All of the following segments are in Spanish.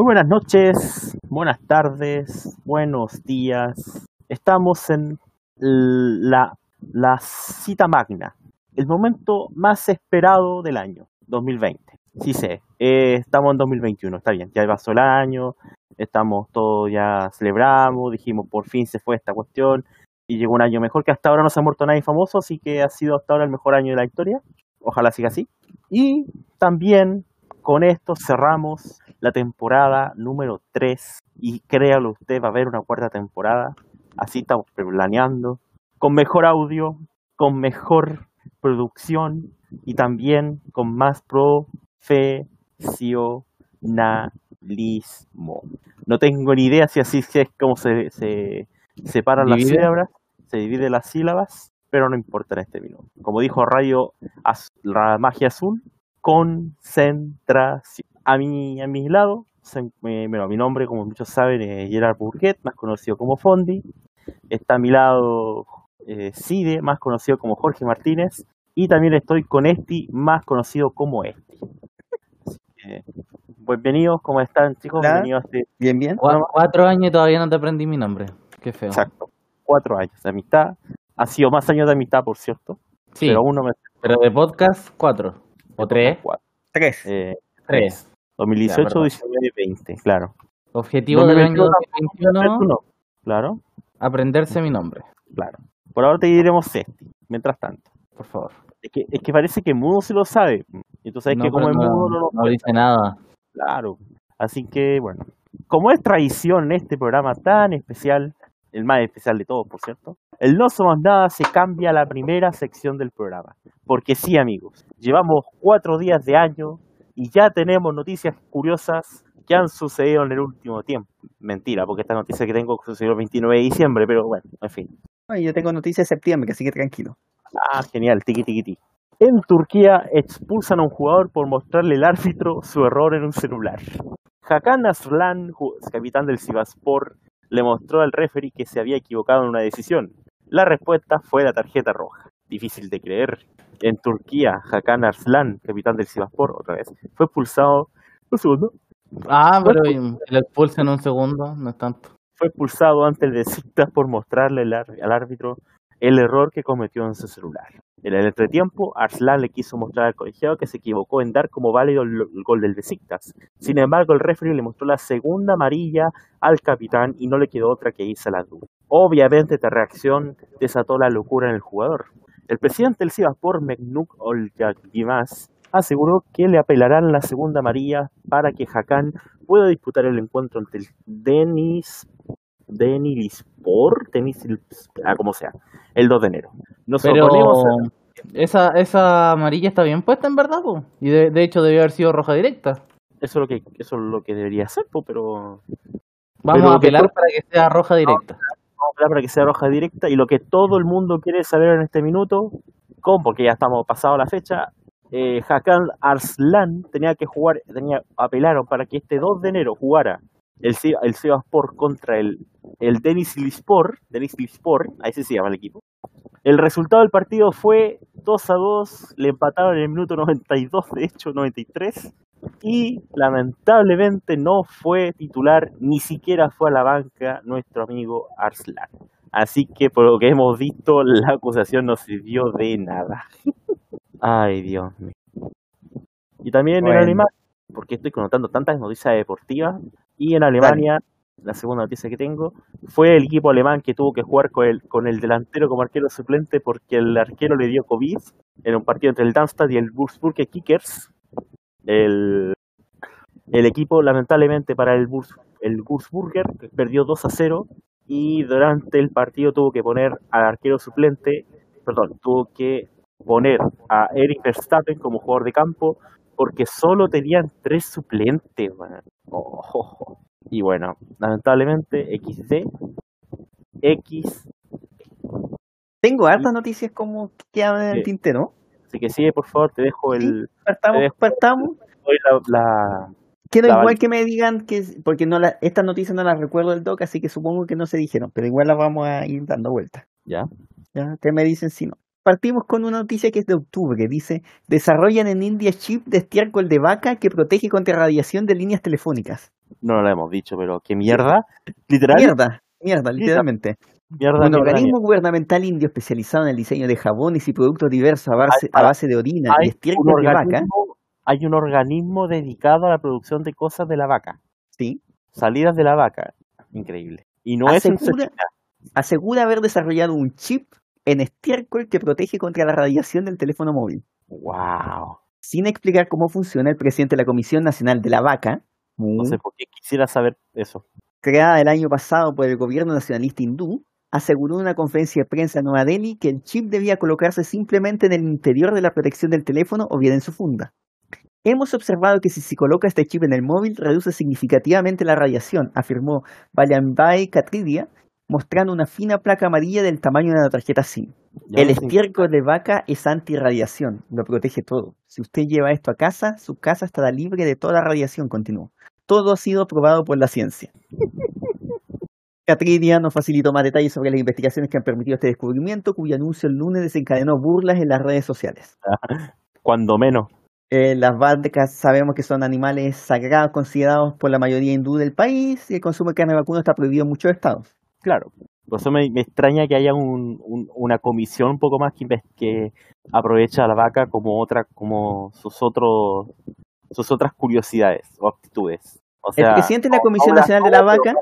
Muy buenas noches, buenas tardes, buenos días. Estamos en la, la cita magna, el momento más esperado del año 2020. Sí sé, eh, estamos en 2021, está bien, ya pasó el año, estamos todos ya celebramos, dijimos por fin se fue esta cuestión y llegó un año mejor que hasta ahora no se ha muerto nadie famoso, así que ha sido hasta ahora el mejor año de la historia. Ojalá siga así. Y también con esto cerramos la temporada número 3 y créalo usted, va a haber una cuarta temporada. Así estamos planeando, con mejor audio, con mejor producción y también con más profesionalismo. No tengo ni idea si así es como se, se separan las sílabas, se divide las sílabas, pero no importa en este minuto. Como dijo Rayo, la magia azul, concentración. A mi, a mi lado, bueno, mi nombre, como muchos saben, es Gerard Bourguet, más conocido como Fondi. Está a mi lado eh, Cide, más conocido como Jorge Martínez. Y también estoy con Esti, más conocido como Esti. bienvenidos, ¿cómo están chicos? Bienvenidos a este... Bien, bien. cuatro años y todavía no te aprendí mi nombre. Qué feo. Exacto. Cuatro años de amistad. Ha sido más años de amistad, por cierto. Sí. Pero uno me... Pero de podcast, cuatro. ¿O tres? Tres. Eh, tres. 2018, 19 y 20, claro. Objetivo del año 2021. Claro. Aprenderse mi nombre. Claro. Por ahora te diremos Sesti, mientras tanto. Por favor. Es que, es que parece que Mudo se lo sabe. Y tú sabes que como es Mudo no, no dice nada. Claro. Así que, bueno. Como es tradición en este programa tan especial, el más especial de todos, por cierto, el No Somos Nada se cambia a la primera sección del programa. Porque sí, amigos, llevamos cuatro días de año y ya tenemos noticias curiosas que han sucedido en el último tiempo. Mentira, porque esta noticia que tengo sucedió el 29 de diciembre, pero bueno, en fin. yo tengo noticias de septiembre, así que tranquilo. Ah, genial, tiki tiki tiki. En Turquía expulsan a un jugador por mostrarle al árbitro su error en un celular. Hakan Aslan, capitán del Sivaspor, le mostró al referee que se había equivocado en una decisión. La respuesta fue la tarjeta roja. Difícil de creer. En Turquía, Hakan Arslan, capitán del Sivaspor, otra vez, fue expulsado. Un segundo. Ah, pero le expulsan un segundo, no es tanto. Fue expulsado antes de citas por mostrarle al árbitro el error que cometió en su celular. En el entretiempo, Arslan le quiso mostrar al colegiado que se equivocó en dar como válido el, gol del Besiktas. Sin embargo, el referee le mostró la segunda amarilla al capitán y no le quedó otra que irse a la duda. Obviamente, esta reacción desató la locura en el jugador. El presidente del Sivaspor, Meknuk Olyagimas, aseguró que le apelarán la segunda amarilla para que Hakan pueda disputar el encuentro ante el Denis Denispor, Denis, ah, como sea, el 2 de enero. Nos Pero esa, esa amarilla está bien puesta en verdad, y de, hecho debió haber sido roja directa. Eso es lo que, eso es lo que debería ser, pero... Vamos a apelar para que sea roja directa. Vamos a apelar para que sea roja directa y lo que todo el mundo quiere saber en este minuto, ¿cómo? Porque ya estamos pasado la fecha, eh, Hakan Arslan tenía que jugar, tenía apelaron para que este 2 de enero jugara el, el Sport contra el, el Denis Lispor, Denis Lispor, ahí se llama el equipo. El resultado del partido fue 2 a 2, le empataron en el minuto 92, de hecho 93, y lamentablemente no fue titular, ni siquiera fue a la banca nuestro amigo Arslan. Así que por lo que hemos visto, la acusación no sirvió de nada. Ay, Dios mío. Y también en Alemania, porque estoy conotando tantas noticias deportivas, y en Alemania, la segunda noticia que tengo, fue el equipo alemán que tuvo que jugar con el, con el delantero como arquero suplente porque el arquero le dio COVID en un partido entre el Darmstadt y el Würzburger Kickers. El, el equipo, lamentablemente para el, el Würzburger, perdió 2 a 0 y durante el partido tuvo que poner al arquero suplente, perdón, tuvo que poner a Eric Verstappen como jugador de campo porque solo tenían tres suplentes. Y bueno, lamentablemente XD, X. Tengo hartas noticias como que hablan en el tintero. Así que sigue, por favor, te dejo el. partamos, partamos. la, Quiero igual que me digan que, porque no la, estas noticias no las recuerdo del doc, así que supongo que no se dijeron, pero igual las vamos a ir dando vuelta. Ya. Ya, te me dicen si no. Partimos con una noticia que es de octubre. Dice, desarrollan en India chip de estiércol de vaca que protege contra radiación de líneas telefónicas. No lo hemos dicho, pero qué mierda. Literal. Mierda, mierda, literalmente. Mierda, Un organismo mierda. gubernamental indio especializado en el diseño de jabones y productos diversos a base, a para- base de orina y estiércol de vaca. hay un organismo dedicado a la producción de cosas de la vaca. Sí, Salidas de la vaca. Increíble. Y no es en Asegura- China. asegura haber desarrollado un chip en estiércol que protege contra la radiación del teléfono móvil. Wow. Sin explicar cómo funciona, el presidente de la Comisión Nacional de la Vaca, No sé por qué quisiera saber eso. creada el año pasado por el gobierno nacionalista hindú, aseguró en una conferencia de prensa en Nueva Delhi que el chip debía colocarse simplemente en el interior de la protección del teléfono o bien en su funda. Hemos observado que si se coloca este chip en el móvil reduce significativamente la radiación, afirmó Valyambhai Katridia, mostrando una fina placa amarilla del tamaño de una tarjeta SIM. Ya El estiércol de vaca es antirradiación, lo protege todo. Si usted lleva esto a casa, su casa estará libre de toda radiación, continuó. Todo ha sido probado por la ciencia. Catridia nos facilitó más detalles sobre las investigaciones que han permitido este descubrimiento, cuyo anuncio el lunes desencadenó burlas en las redes sociales. Cuando menos. Eh, las vacas sabemos que son animales sagrados considerados por la mayoría hindú del país y el consumo de carne vacuna está prohibido en muchos estados. Claro. Por eso me, me extraña que haya un, un- una comisión un poco más que, aprovecha a la vaca como otra, como sus otros, sus otras curiosidades o aptitudes. O sea, presidente de la Comisión Nacional de la Vaca-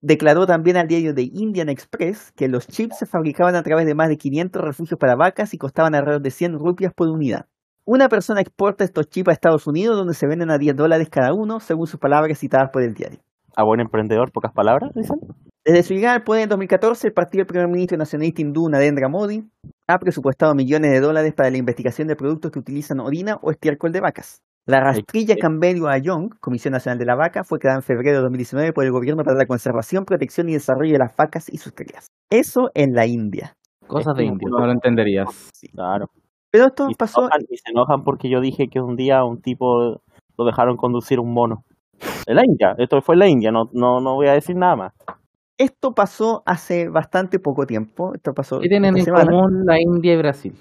declaró también al diario de Indian Express que los chips se fabricaban a través de más de 500 refugios para vacas y costaban alrededor de 100 rupias por unidad. Una persona exporta estos chips a Estados Unidos donde se venden a 10 dólares cada uno, según sus palabras citadas por el diario. A buen emprendedor, pocas palabras, dicen. Desde su llegada al poder en 2014, el partido del primer ministro nacionalista hindú Narendra Modi ha presupuestado millones de dólares para la investigación de productos que utilizan orina o estiércol de vacas. La rastrilla. Cambello Ayong, Comisión Nacional de la Vaca, fue creada en febrero de 2019 por el Gobierno para la conservación, protección y desarrollo de las vacas y sus crías. Eso en la India. Cosas de uno- no lo entenderías. Claro. Pero esto Y se, pasó, enojan, y se enojan porque yo dije que un día un tipo lo dejaron conducir un mono. En la India, esto fue en la India, no, no, no voy a decir nada más. Esto pasó hace bastante poco tiempo. Esto pasó ¿Qué tienen en semana. común la India y Brasil?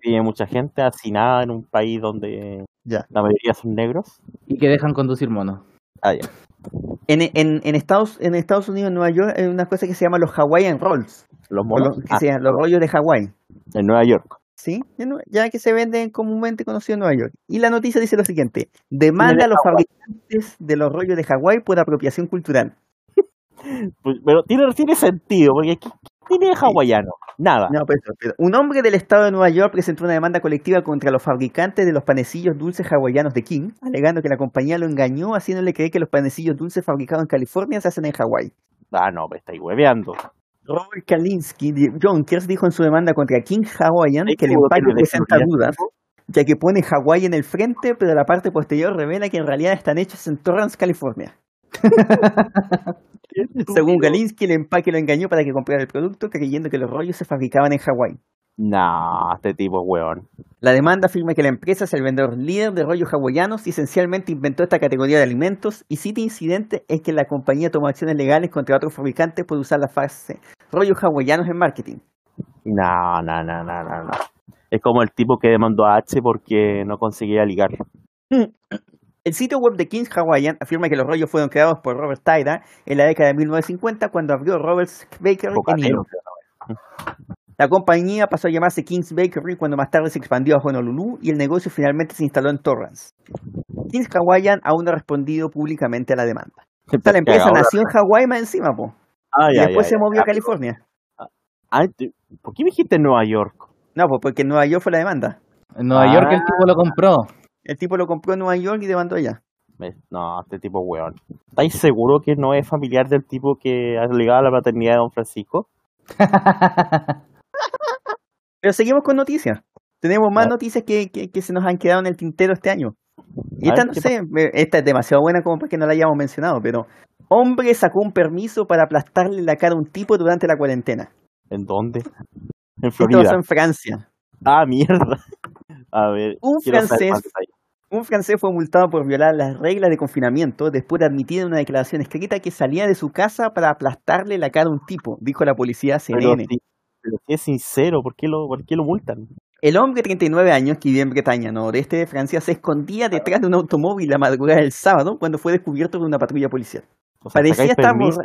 Tiene mucha gente hacinada en un país donde Ya. la mayoría son negros. Y que dejan conducir monos. Ah, ya. En, en, en Estados, en Estados Unidos, en Nueva York, hay una cosa que se llama los Hawaiian Rolls, Los monos. los, que Ah, se llaman los rollos de Hawái. en Nueva York. ¿sí? Ya que se venden comúnmente conocidos en Nueva York. Y la noticia dice lo siguiente: demanda a los fabricantes de los rollos de Hawái por apropiación cultural. Pues, pero tiene, tiene sentido, porque ¿qué, qué tiene de hawaiano? Nada. No, pues, pero un hombre del estado de Nueva York presentó una demanda colectiva contra los fabricantes de los panecillos dulces hawaianos de King, alegando que la compañía lo engañó haciéndole creer que los panecillos dulces fabricados en California se hacen en Hawái. Ah, no, me estáis hueveando. Robert Kalinsky de Jonkers dijo en su demanda contra King Hawaiian ¿Estáis que el empaque presenta dudas, ya que pone Hawái en el frente, pero la parte posterior revela que en realidad están hechos en Torrance, California. Según Galinsky, el empaque lo engañó para que comprara el producto, creyendo que los rollos se fabricaban en Hawái. No, este tipo es weón. La demanda afirma que la empresa es el vendedor líder de rollos hawaianos y esencialmente inventó esta categoría de alimentos y cita incidente es que la compañía tomó acciones legales contra otros fabricantes por usar la frase rollos hawaianos en marketing. No, no, no, no, no, no. Es como el tipo que demandó a H porque no conseguía ligar. El sitio web de Kings Hawaiian afirma que los rollos fueron creados por Robert Tyra en la década de 1950 cuando abrió Robert's Bakery en Bocatero. Hilo. La compañía pasó a llamarse King's Bakery cuando más tarde se expandió a Honolulu y el negocio finalmente se instaló en Torrance. Kings Hawaiian aún no ha respondido públicamente a la demanda. O sea, la empresa Ahora- nació en Hawái más encima, po, Ah, y ya, después ya, se ya. movió a Ah, California. ah, te- ¿Por qué me dijiste Nueva York? No, pues porque en Nueva York fue la demanda. En Nueva Ah. York el tipo lo compró. El tipo lo compró en Nueva York y demandó allá. Me- No, este tipo es weón. ¿Estáis seguro que no es familiar del tipo que ha ligado a la paternidad de Don Francisco? Pero seguimos con noticias. Tenemos más Ah. noticias que, que, que se nos han quedado en el tintero este año. Y esta, no ¿qué sé, esta es demasiado buena como para que no la hayamos mencionado, pero hombre sacó un permiso para aplastarle la cara a un tipo durante la cuarentena. ¿En dónde? En Florida. en Francia. Ah, mierda. A ver. Un francés-. Un francés fue multado por violar las reglas de confinamiento después de admitir en una declaración escrita que salía de su casa para aplastarle la cara a un tipo, dijo la policía CNN. pero es sincero, ¿por qué lo, por qué lo multan? El hombre de 39 años que vive en Bretaña, noroeste de Francia, se escondía detrás de un automóvil la madrugada del sábado cuando fue descubierto por una patrulla policial. O sea, Parecía estar permiso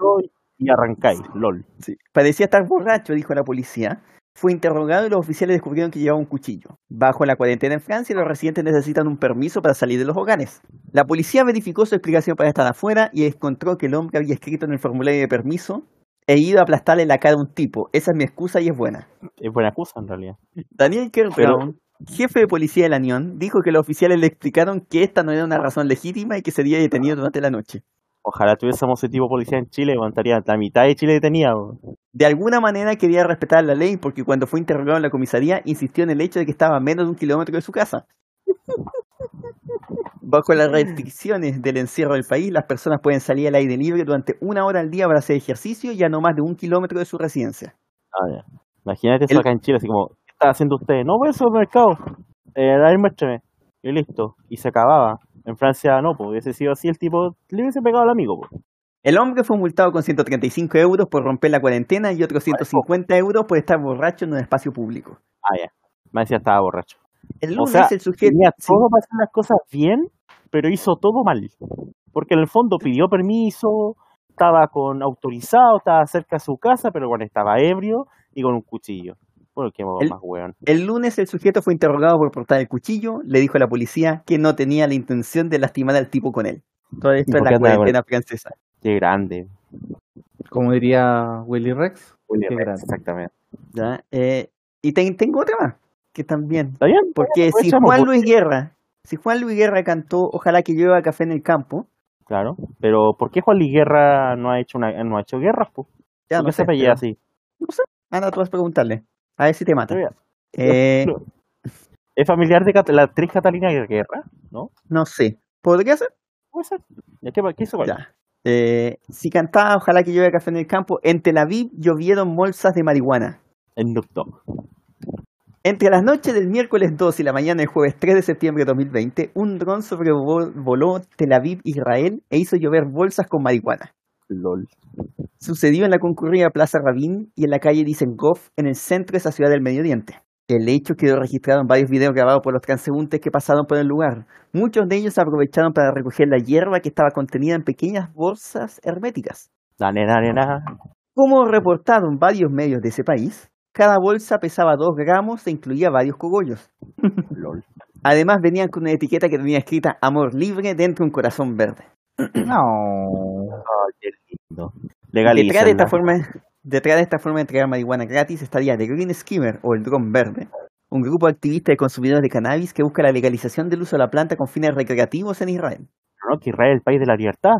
y arrancáis, lol. Parecía estar borracho, dijo la policía. Fue interrogado y los oficiales descubrieron que llevaba un cuchillo. Bajo la cuarentena en Francia, los residentes necesitan un permiso para salir de los hogares. La policía verificó su explicación para estar afuera y encontró que el hombre había escrito en el formulario de permiso he ido a aplastarle la cara a un tipo. Esa es mi excusa y es buena. Es buena excusa en realidad. Daniel Kerr Pero- jefe de policía de Lannion, dijo que los oficiales le explicaron que esta no era una razón legítima y que sería detenido durante la noche. Ojalá tuviésemos ese tipo de policía en Chile, levantaría la mitad de Chile detenida. De alguna manera quería respetar la ley porque cuando fue interrogado en la comisaría insistió en el hecho de que estaba a menos de un kilómetro de su casa. Bajo las restricciones del encierro del país, las personas pueden salir al aire libre durante una hora al día para hacer ejercicio y a no más de un kilómetro de su residencia. Ah, ya. Imagínate eso El- acá en Chile, así como, ¿qué está haciendo usted? No voy al supermercado. Eh, a ver, muéstrame. Y listo. Y se acababa. En Francia no, pues hubiese sido así el tipo, le hubiese pegado al amigo. Pues. El hombre fue multado con 135 euros por romper la cuarentena y otros 150 euros por estar borracho en un espacio público. Ah, ya. Me decía estaba borracho. El O lunes sea, el sujeto... Tenía todo para hacer las cosas bien, pero hizo todo mal. Porque en el fondo pidió permiso, estaba con autorizado, estaba cerca de su casa, pero bueno, estaba ebrio y con un cuchillo. Bueno, qué modo El- más weón. El lunes el sujeto fue interrogado por portar el cuchillo, le dijo a la policía que no tenía la intención de lastimar al tipo con él. Todo esto qué la cuarentena francesa. Qué grande. Como diría Willy Rex. Qué Rex, grande. exactamente. ¿ya? Eh, y te- tengo otra más, que también. ¿Está bien? Porque si Juan porque- Luis Guerra, si Juan Luis Guerra cantó Ojalá que llueva café en el campo, Claro, pero ¿por qué Juan Luis Guerra no ha hecho una, no ha hecho guerras? ya ¿Por no qué sé, se apellida pero- así? Anda, tú vas a preguntarle. A ver si te mata. Eh, Es familiar de Cat- la actriz Catalina Guerra, ¿no? no sé. ¿Podría ser? Puede ser. ¿Ya qué, qué hizo Ya. Eh, si cantaba Ojalá que llueva café en el campo, en Tel Aviv llovieron bolsas de marihuana. En Dog. Entre las noches del miércoles 2 y la mañana del jueves 3 de septiembre de 2020, un dron sobrevoló Tel Aviv, Israel, e hizo llover bolsas con marihuana. LOL. Sucedió en la concurrida Plaza Rabin y en la calle Dizengoff, en el centro de esa ciudad del Medio Oriente. El hecho quedó registrado en varios videos grabados por los transeúntes que pasaron por el lugar. Muchos de ellos aprovecharon para recoger la hierba que estaba contenida en pequeñas bolsas herméticas. La nena, nena. Como reportaron varios medios de ese país, cada bolsa pesaba 2 gramos e incluía varios cogollos. LOL. Además venían con una etiqueta que tenía escrita Amor libre dentro de un corazón verde. No. Qué lindo. Detrás de, esta forma, detrás de esta forma de entregar marihuana gratis estaría The Green Skimmer o el Dron Verde, un grupo activista de consumidores de cannabis que busca la legalización del uso de la planta con fines recreativos en Israel. ¿No? Que Israel es el país de la libertad.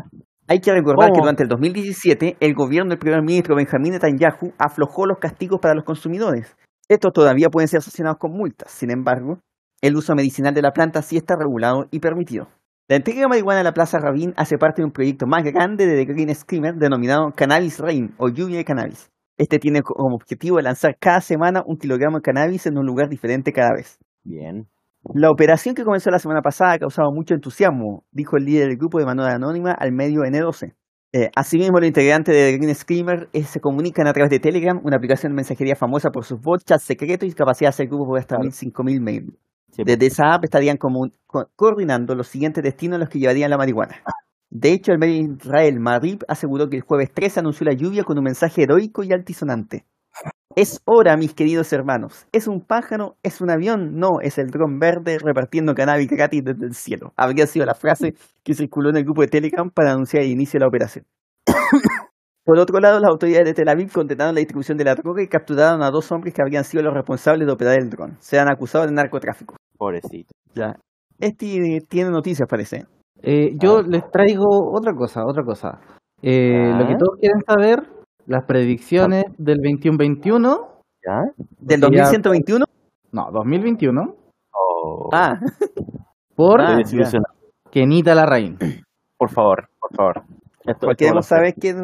Hay que recordar que durante el 2017 el gobierno del primer ministro Benjamín Netanyahu aflojó los castigos para los consumidores. Estos todavía pueden ser sancionados con multas. Sin embargo, el uso medicinal de la planta sí está regulado y permitido. La entrega de marihuana en la Plaza Rabin hace parte de un proyecto más grande de The Green Screamer denominado Cannabis Rain o lluvia de cannabis. Este tiene como objetivo lanzar cada semana un kilogramo de cannabis en un lugar diferente cada vez. Bien. La operación que comenzó la semana pasada ha causado mucho entusiasmo, dijo el líder del grupo de manera anónima al medio N12. Eh, asimismo, los integrantes de The Green Screamer eh, se comunican a través de Telegram, una aplicación de mensajería famosa por sus bots, chats secretos y capacidad de hacer grupos de hasta Claro. 5.000 mails. Sí, Desde esa app estarían como- co- coordinando los siguientes destinos a los que llevarían la marihuana. De hecho, el medio Israel Marib aseguró que el jueves 3 anunció la lluvia con un mensaje heroico y altisonante. Es hora, mis queridos hermanos. ¿Es un pájaro? ¿Es un avión? No, es el dron verde repartiendo cannabis gratis desde el cielo. Habría sido la frase que circuló en el grupo de Telegram para anunciar el inicio de la operación. Por otro lado, las autoridades de Tel Aviv condenaron la distribución de la droga y capturaron a dos hombres que habrían sido los responsables de operar el dron. Se han acusado de narcotráfico. Pobrecito. Ya. Este tiene noticias, parece. Eh, yo les traigo otra cosa, otra cosa. Eh, Ah. Lo que todos quieren saber, las predicciones del 21-21. ¿Ya? ¿Del Porque ya- 2121? No, 2021. Oh, Ah, Por Ah. Kenita Larraín. Por favor, por favor. Esto, porque queremos saber que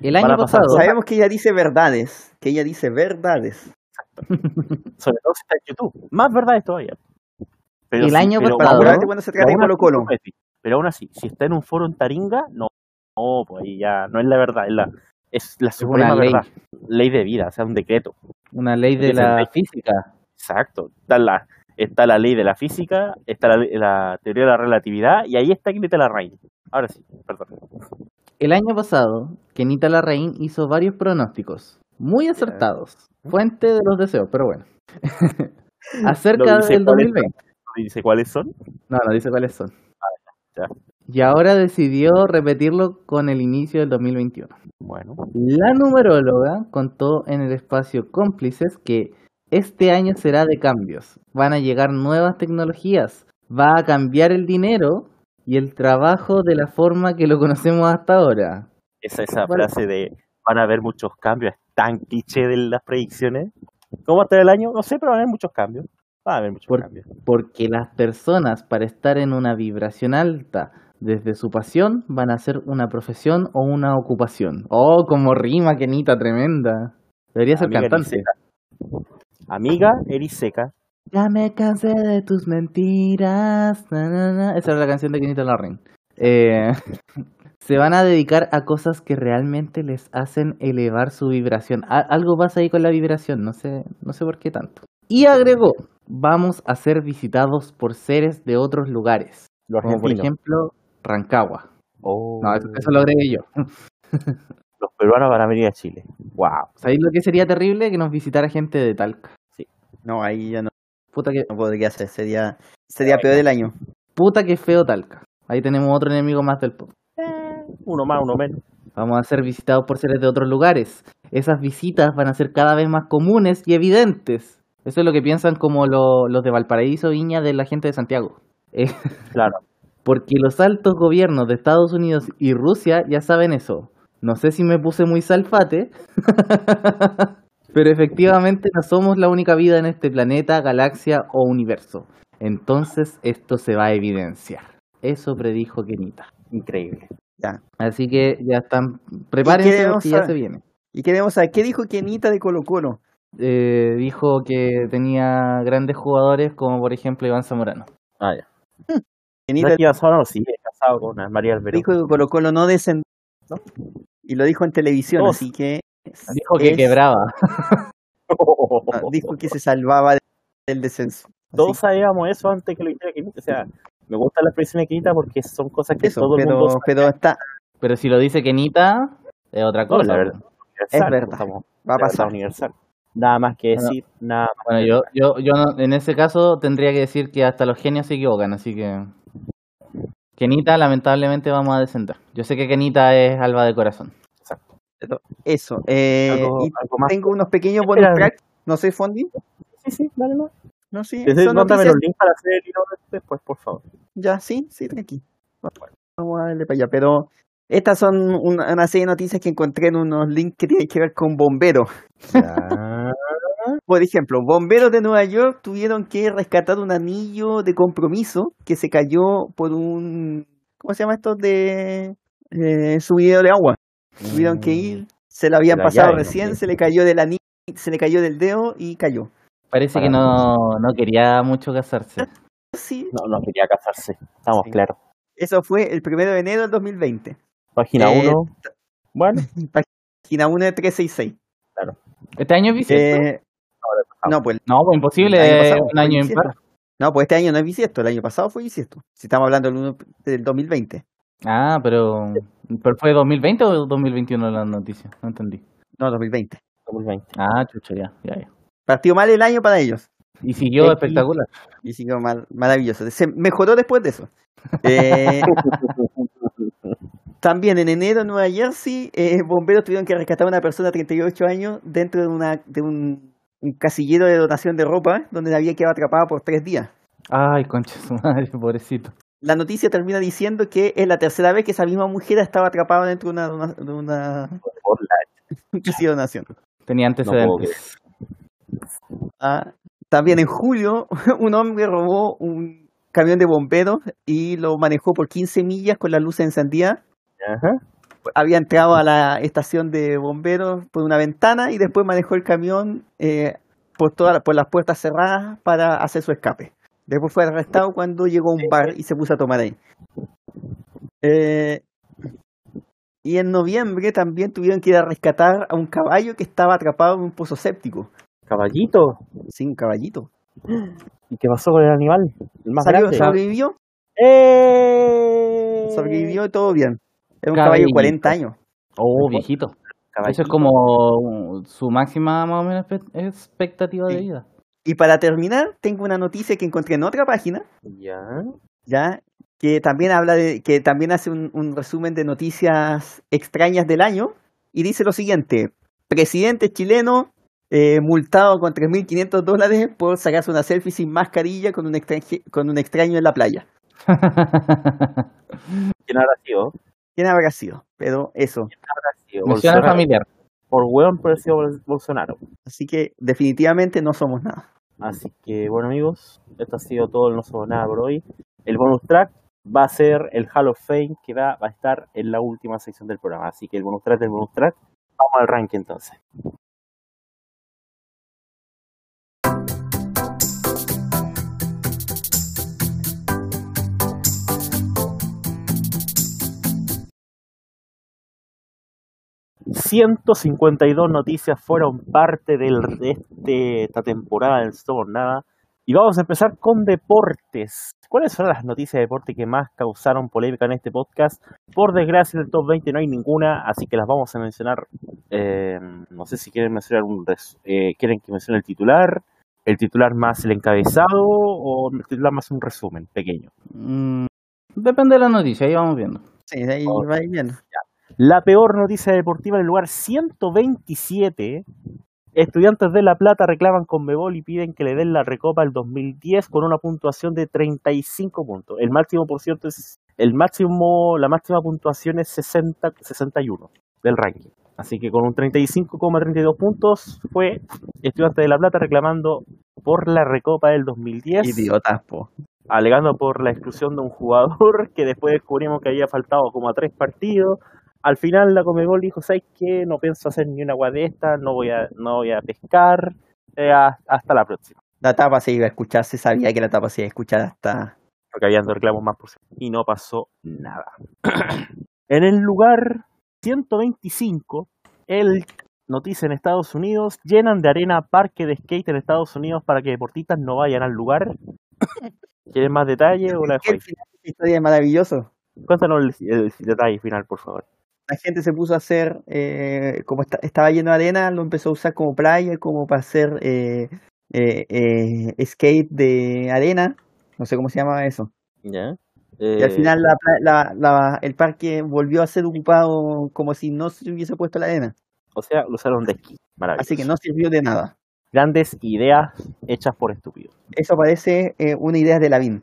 El año pasado, sabemos que ella dice verdades, que ella dice verdades. Sobre todo si está en YouTube. Más verdades todavía. Pero El año pero, pasado- aún Acuérdate así- cuando se pero trata de Colo Colo. Pero aún así, si está en un foro en Taringa, no, no, pues ahí ya no es la verdad, es la, es la suprema ley. verdad. Ley de vida, o sea, un decreto. una ley de la de- física. Exacto. Está la, está la ley de la física, está la, la teoría de la relatividad y ahí está Kenita Larraín. Ahora sí, perdón. El año pasado, Kenita Larraín hizo varios pronósticos, muy acertados. Fuente de los deseos, pero bueno. Acerca ¿No del cuáles 2020. Dice cuáles son. No, no dice cuáles son. ya. Y ahora decidió repetirlo con el inicio del 2021. Bueno, La numeróloga contó en el espacio Cómplices que este año será de cambios. Van a llegar nuevas tecnologías. Va a cambiar el dinero y el trabajo de la forma que lo conocemos hasta ahora. esa, esa frase de van a haber muchos cambios es tan cliché de las predicciones. ¿Cómo estar el año? No sé, pero van a haber muchos cambios. Va a haber muchos Por- cambios. Porque las personas para estar en una vibración alta desde su pasión van a hacer una profesión o una ocupación. Oh, como rima, Kenita, tremenda. Debería ser Amiga cantante. Eriseca. Amiga Eriseca. Ya me cansé de tus mentiras. na, na, na. Esa es la canción de Kenita Larraín. Eh, se van a dedicar a cosas que realmente les hacen elevar su vibración. A- algo pasa ahí con la vibración, no sé, no sé por qué tanto. Y agregó, vamos a ser visitados por seres de otros lugares, Los como por ejemplo Rancagua. Oh, No, eso, eso lo agregué yo. Los peruanos van a venir a Chile. Wow. ¿Sabéis lo que sería terrible? Que nos visitara gente de Talca. No, ahí ya no, Puta que, no podría ser. Sería, sería peor del año. puta que feo Talca. Ahí tenemos otro enemigo más del pop. Uno más, uno menos. Vamos a ser visitados por seres de otros lugares. Esas visitas van a ser cada vez más comunes y evidentes. Eso es lo que piensan como lo- los de Valparaíso, Viña, de la gente de Santiago. Eh, Claro. porque los altos gobiernos de Estados Unidos y Rusia ya saben eso. No sé si me puse muy salfate, pero efectivamente no somos la única vida en este planeta, galaxia o universo. Entonces esto se va a evidenciar. Eso predijo Kenita. Increíble. Ya. Así que ya están, prepárense debemos porque ya saber? se viene. Y queremos saber, ¿qué dijo Kenita de Colo Colo? Eh, dijo que tenía grandes jugadores como por ejemplo Iván Zamorano. Ah, ya. Kenita Naki Bazano sigue casado con María Alberto. dijo que Colo Colo no descendió. Y lo dijo en televisión, así que... Dijo que es- quebraba. Dijo que se salvaba del descenso. Así Todos sabíamos eso antes que lo hiciera Kenita. O sea, me gustan las predicciones de Kenita porque son cosas que eso, todo el pero, mundo sabe. pero está, Pero si lo dice Kenita, es otra No, cosa. la verdad. Es verdad. estamos- va a pasar. Universal. Nada más que Bueno. decir, nada más. Bueno, yo, yo, yo no- en ese caso tendría que decir que hasta los genios se equivocan, así que... Kenita, lamentablemente vamos a descender. Yo sé que Kenita es alba de corazón. Eso. eh, Algo- y algo más. tengo unos pequeños bonus tracks. No sé, Fondi. Sí, sí, dale no. No, sí. Desde, son noticias- los links para hacer el hilo después, por favor. Ya, sí, sí, tranqui. Vamos a darle para allá. Pero estas son una, una serie de noticias que encontré en unos links que tienen que ver con bomberos. Por ejemplo, bomberos de Nueva York tuvieron que rescatar un anillo de compromiso que se cayó por un. ¿Cómo se llama esto? De. Eh, subidero de agua. Tuvieron que ir, se lo habían la pasado llave, recién, ¿no? se le cayó del anillo, se le cayó del dedo y cayó. Parece Para que no, no quería mucho casarse. Sí, No, no quería casarse. Estamos Sí. claros. eso fue el primero de enero del 2020. Página Eh, 1. Bueno, Página 1 de 366. ¿Este año es bisiesto? Eh, no, pues no, pues imposible, año un año impar. No, pues este año no es bisiesto, el año pasado fue bisiesto. Si estamos hablando del, uno- del 2020. Ah, pero, pero ¿fue 2020 o 2021 la noticia? No entendí. No, 2020. 2020. Ah, chucho, ya, ya, ya. Partió mal el año para ellos. Y siguió espectacular. Y siguió mal, maravilloso. Se mejoró después de eso. Eh, también en enero en Nueva Jersey, eh, bomberos tuvieron que rescatar a una persona de 38 años dentro de, una, de un, un casillero de dotación de ropa donde había quedado atrapada por tres días. Ay, concha su madre, pobrecito. La noticia termina diciendo que es la tercera vez que esa misma mujer estaba atrapada dentro de una, de una, la- de donación. Tenía antecedentes. Ah, también en julio, un hombre robó un camión de bomberos y lo manejó por 15 millas con las luces encendidas. Ajá. Había entrado a la estación de bomberos por una ventana y después manejó el camión eh, por, todas por las puertas cerradas para hacer su escape. Después fue arrestado cuando llegó a un bar y se puso a tomar ahí. Eh, y en noviembre también tuvieron que ir a rescatar a un caballo que estaba atrapado en un pozo séptico. Caballito. Sí, un caballito. ¿Y qué pasó con el animal? El más Salió- grande. sobrevivió, ¡Eh! sobrevivió y todo bien. Era un caballo de 40 años. Oh, viejito. Caballito. Eso es como su máxima más o menos expectativa de vida. Y para terminar, tengo una noticia que encontré en otra página, Ya. ya que también habla de, que también hace un, un resumen de noticias extrañas del año y dice lo siguiente: presidente chileno eh, multado con 3.500 dólares por sacarse una selfie sin mascarilla con un, con un extraño en la playa. ¿Quién habrá sido? ¿Quién habrá sido? Pero eso. Habrá sido Bolsonaro. familiar. Por hueón, pero ha sido Bol- Bolsonaro. Así que definitivamente no somos nada. Así que, bueno, amigos, esto ha sido todo No Somos Nada por hoy. El bonus track va a ser el Hall of Fame que va, va a estar en la última sección del programa. Así que el bonus track del bonus track. Vamos al ranking entonces. ...152 noticias fueron parte del, de este- esta temporada del Somos Nada. Y vamos a empezar con deportes. ¿Cuáles son las noticias de deporte que más causaron polémica en este podcast? Por desgracia, en el top 20 no hay ninguna, así que las vamos a mencionar. eh, no sé si quieren mencionar un res- eh, quieren que mencione el titular, el titular más el encabezado o el titular más un resumen pequeño. Mm, depende de la noticia, ahí vamos viendo. Sí, de ahí Oh. va bien. La peor noticia deportiva en el lugar 127. Estudiantes de La Plata reclaman con Bebol y piden que le den la recopa el 2010 con una puntuación de 35 puntos. El máximo por cierto es el máximo la máxima puntuación es 60 61 del ranking. Así que con un 35,32 puntos fue Estudiantes de La Plata reclamando por la recopa del 2010 Idiotas, po. alegando por la exclusión de un jugador que después descubrimos que había faltado como a tres partidos. Al final la Comebol dijo, ¿sabes qué? No pienso hacer ni una agua de esta, no voy a, no voy a pescar, eh, hasta la próxima. La tapa se iba a escuchar, se sabía que la tapa se iba a escuchar hasta... Porque habían dos reclamos más por ciento. Y no pasó nada. en el lugar 125, el noticia en Estados Unidos, llenan de arena parque de skate en Estados Unidos para que deportistas no vayan al lugar. ¿Quieren más detalle o la dejo ahí? Historia es maravilloso. Cuéntanos el, el detalle final, por favor. La gente se puso a hacer, eh, como esta- estaba lleno de arena, lo empezó a usar como playa, como para hacer eh, eh, eh, skate de arena. No sé cómo se llama eso. ¿Ya? Y al Eh, final la, pla- la- la- el parque volvió a ser ocupado como si no se hubiese puesto la arena. O sea, lo usaron de esquí. Maravilloso. Así que no sirvió de nada. Grandes ideas hechas por estúpidos. Eso parece eh, una idea de Lavín.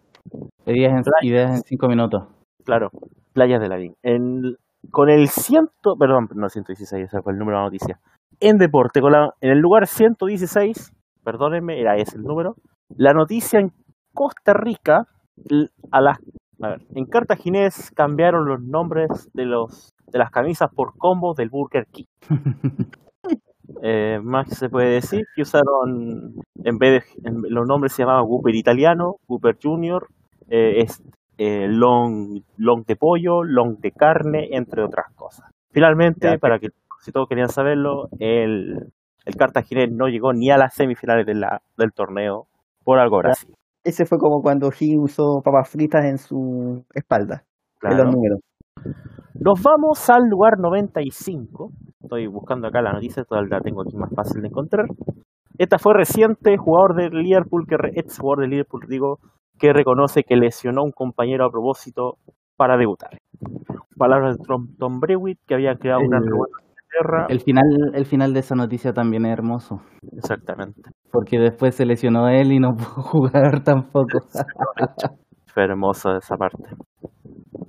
Ideas en, ideas en cinco minutos. Claro, playas de Lavín. En, con el ciento, perdón, no 116, ese fue el número de la noticia. En deporte, con la- en el lugar 116, perdónenme, era ese el número. La noticia en Costa Rica, a las, a ver, en Cartaginés cambiaron los nombres de los de las camisas por combos del Burger King. Eh, más se puede decir que usaron, en vez de, en- los nombres se llamaban Whopper italiano, Whopper Junior, eh, es, eh, long, long de pollo, long de carne, entre otras cosas. Finalmente, para que si todos querían saberlo, el, el Cartaginés no llegó ni a las semifinales de la, del torneo por algo Brasil. Ese fue como cuando Higgins usó papas fritas en su espalda, en Claro. los números. Nos vamos al lugar 95. Estoy buscando acá la noticia, todavía la tengo aquí más fácil de encontrar. Esta fue reciente, jugador de Liverpool, que re- ex jugador de Liverpool, digo, que reconoce que lesionó a un compañero a propósito para debutar. Palabras de Tom, Tom Brewitt, que había creado una El- en Inglaterra. El final, el final de esa noticia también es hermoso. Exactamente. Porque después se lesionó él y no pudo jugar tampoco. Fue hermosa esa parte.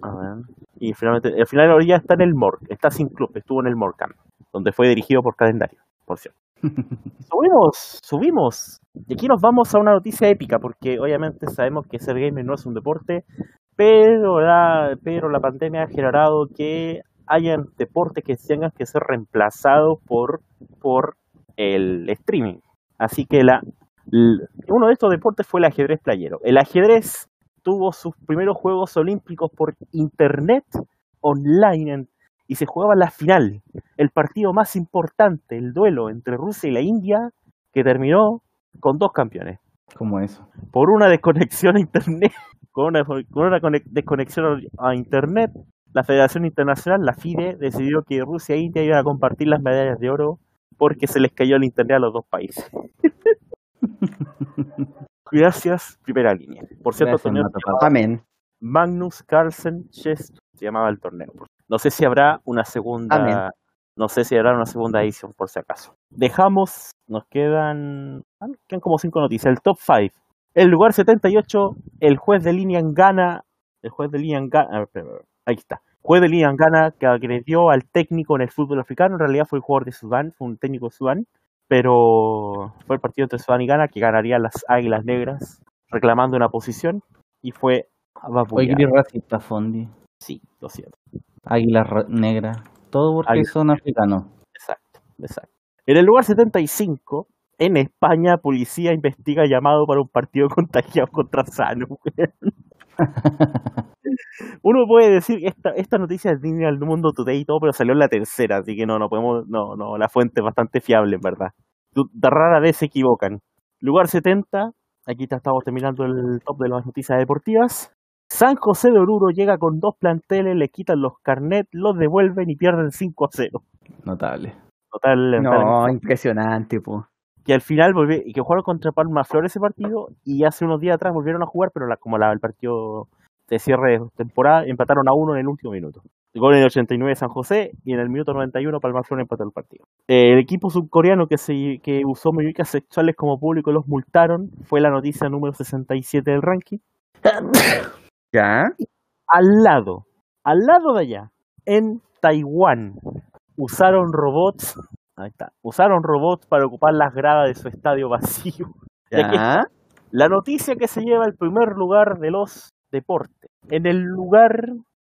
A ver. Y finalmente, al final ahora ya está en el Morg, está sin club, estuvo en el Morcamp, donde fue dirigido por calendario, por cierto. Subimos, subimos. Y aquí nos vamos a una noticia épica, porque obviamente sabemos que ser gamer no es un deporte, pero la, pero la pandemia ha generado que hayan deportes que tengan que ser reemplazados por, por el streaming. Así que la, uno de estos deportes fue el ajedrez playero. El ajedrez tuvo sus primeros Juegos Olímpicos por internet online en- y se jugaba la final, el partido más importante, el duelo entre Rusia y la India, que terminó con dos campeones. Como eso. Por una desconexión a Internet, con una, con una conec- desconexión a Internet, la Federación Internacional, la FIDE, decidió que Rusia e India iban a compartir las medallas de oro porque se les cayó el Internet a los dos países. Gracias, primera línea. Por cierto, Gracias, torneo. Magnus Carlsen Chess se llamaba el torneo. No sé si habrá una segunda, Amén. no sé si habrá una segunda edición por si acaso. Dejamos, nos quedan, ah, quedan como cinco noticias. El top 5. El lugar 78, el juez de línea en Ghana, el juez de línea en Ghana, a ver, espera, espera, ahí está. Juez de línea en Ghana que agredió al técnico en el fútbol africano, en realidad fue el jugador de Sudán, fue un técnico de Sudán, pero fue el partido entre Sudán y Ghana que ganarían las Águilas Negras reclamando una posición y fue Oye, Fondi. Sí, lo siento. Águila ra- negra. Todo porque Águila. son africanos. Exacto, exacto. En el lugar 75, en España, policía investiga llamado para un partido contagiado contra Sano. Uno puede decir que esta, esta noticia es digna del Mundo Today y todo, pero salió en la tercera, así que no, no podemos, no, no, la fuente es bastante fiable, en verdad. De rara vez se equivocan. Lugar 70, aquí estamos terminando el top de las noticias deportivas. San José de Oruro llega con dos planteles, le quitan los carnets, los devuelven y pierden 5 a 0. Notable. Total, No, impresionante, po. que al final volvi- y que jugaron contra Palma Flor ese partido y hace unos días atrás volvieron a jugar, pero la, como la, el partido de cierre de temporada empataron a uno en el último minuto. Gol en el 89 San José y en el minuto 91 Palma Flor empató el partido. Eh, el equipo subcoreano que, se, que usó muñecas sexuales como público los multaron, fue la noticia número 67 del ranking. ¿Ya? Al lado, al lado de allá, en Taiwán, usaron robots, ahí está, usaron robots para ocupar las gradas de su estadio vacío. ¿Ya? La noticia que se lleva el primer lugar de los deportes. En el lugar,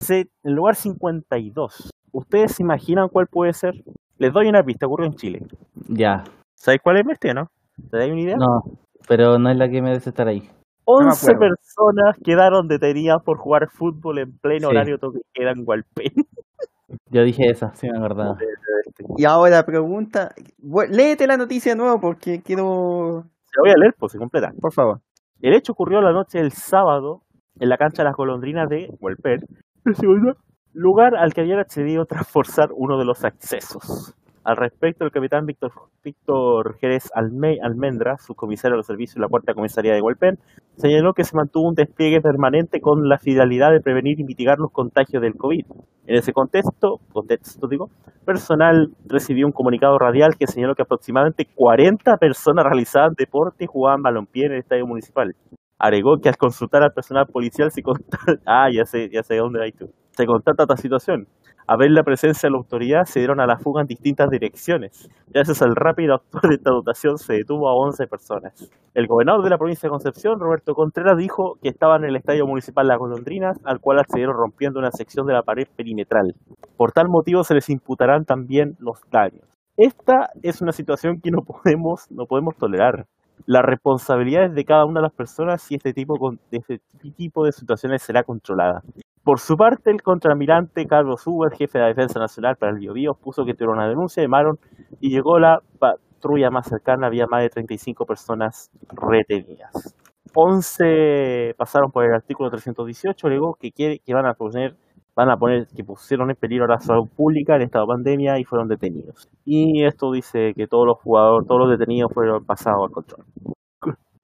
se- en el lugar 52. ¿Ustedes se imaginan cuál puede ser? Les doy una pista, ocurrió en Chile. Ya. ¿Sabes cuál es este, no? ¿Te dais una idea? No, pero no es la que merece estar ahí. 11 acuerdo. personas quedaron detenidas por jugar fútbol en pleno Sí. horario toque de queda en Hualpén. Yo dije esa, sí me acordaba. Y ahora pregunta, léete la noticia de nuevo porque quiero, Se voy a leer, pues se completa. por favor. El hecho ocurrió la noche del sábado en la cancha de las golondrinas de el segundo lugar al que habían accedido tras forzar uno de los accesos. Al respecto, el capitán Víctor, Víctor Jerez Alme- Almendra, subcomisario de los servicios de la cuarta comisaría de Huelpen, señaló que se mantuvo un despliegue permanente con la finalidad de prevenir y mitigar los contagios del COVID. En ese contexto, contexto digo, personal recibió un comunicado radial que señaló que aproximadamente 40 personas realizaban deporte y jugaban balompié en el estadio municipal. Agregó que al consultar al personal policial se constata, ah, ya sé, ya sé dónde vas tú. Se constata esta situación. A ver la presencia de la autoridad, se dieron a la fuga en distintas direcciones. Gracias al rápido actuar de esta dotación, se detuvo a 11 personas. El gobernador de la provincia de Concepción, Roberto Contreras, dijo que estaba en el estadio municipal Las Golondrinas, al cual accedieron rompiendo una sección de la pared perimetral. Por tal motivo, se les imputarán también los daños. Esta es una situación que no podemos, no podemos tolerar. La responsabilidad es de cada una de las personas y este tipo, este tipo de situaciones será controlada. Por su parte, el contraalmirante Carlos Uber, jefe de la Defensa Nacional para el Biobío, puso que tuvieron una denuncia, llamaron y llegó la patrulla más cercana, había más de 35 personas retenidas. 11 pasaron por el artículo 318, alegó que quiere que van a poner van a poner que pusieron en peligro la salud pública en estado de pandemia y fueron detenidos. Y esto dice que todos los jugadores, todos los detenidos fueron pasados al control.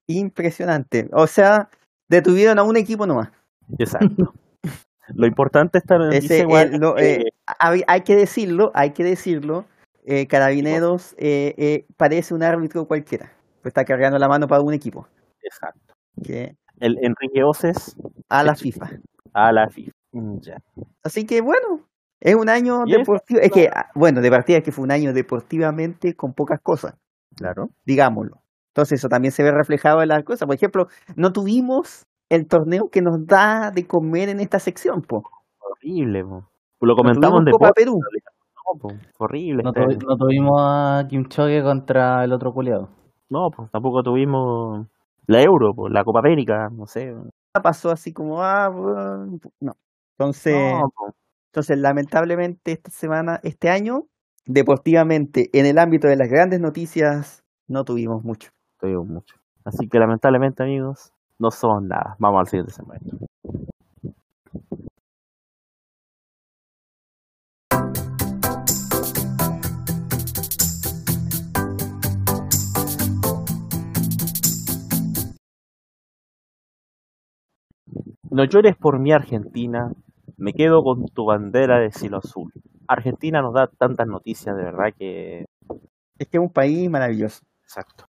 Impresionante. O sea, detuvieron a un equipo nomás. Exacto. Lo importante está en Ese, igual eh, eh, hay, hay que decirlo, hay que decirlo. eh, Carabineros eh, parece un árbitro cualquiera. Pues está cargando la mano para un equipo. exacto. Que El Enrique Oces a la. FIFA. a la FIFA. Ya. Así que bueno, es un año es- deportivo. Es que, ah, bueno, de partida es que fue un año deportivamente con pocas cosas, Claro. digámoslo. Entonces eso también se ve reflejado en las cosas. Por ejemplo, no tuvimos el torneo que nos da de comer en esta sección, po. Horrible, po. Lo comentamos en tuvimos Copa Perú. no, po. Horrible. No, tuvi- año. no tuvimos a Kim Choge contra el otro culiado. No, pues tampoco tuvimos la Euro, po, la Copa América, no sé. Pasó así como, ah, no. Entonces, No, po. entonces, lamentablemente esta semana, este año, deportivamente, en el ámbito de las grandes noticias, no tuvimos mucho. tuvimos mucho. Así que lamentablemente, amigos, no somos nada. Vamos al siguiente segmento. No llores por mi Argentina, me quedo con tu bandera de cielo azul. Argentina nos da tantas noticias, de verdad que... Es que es un país maravilloso. Exacto.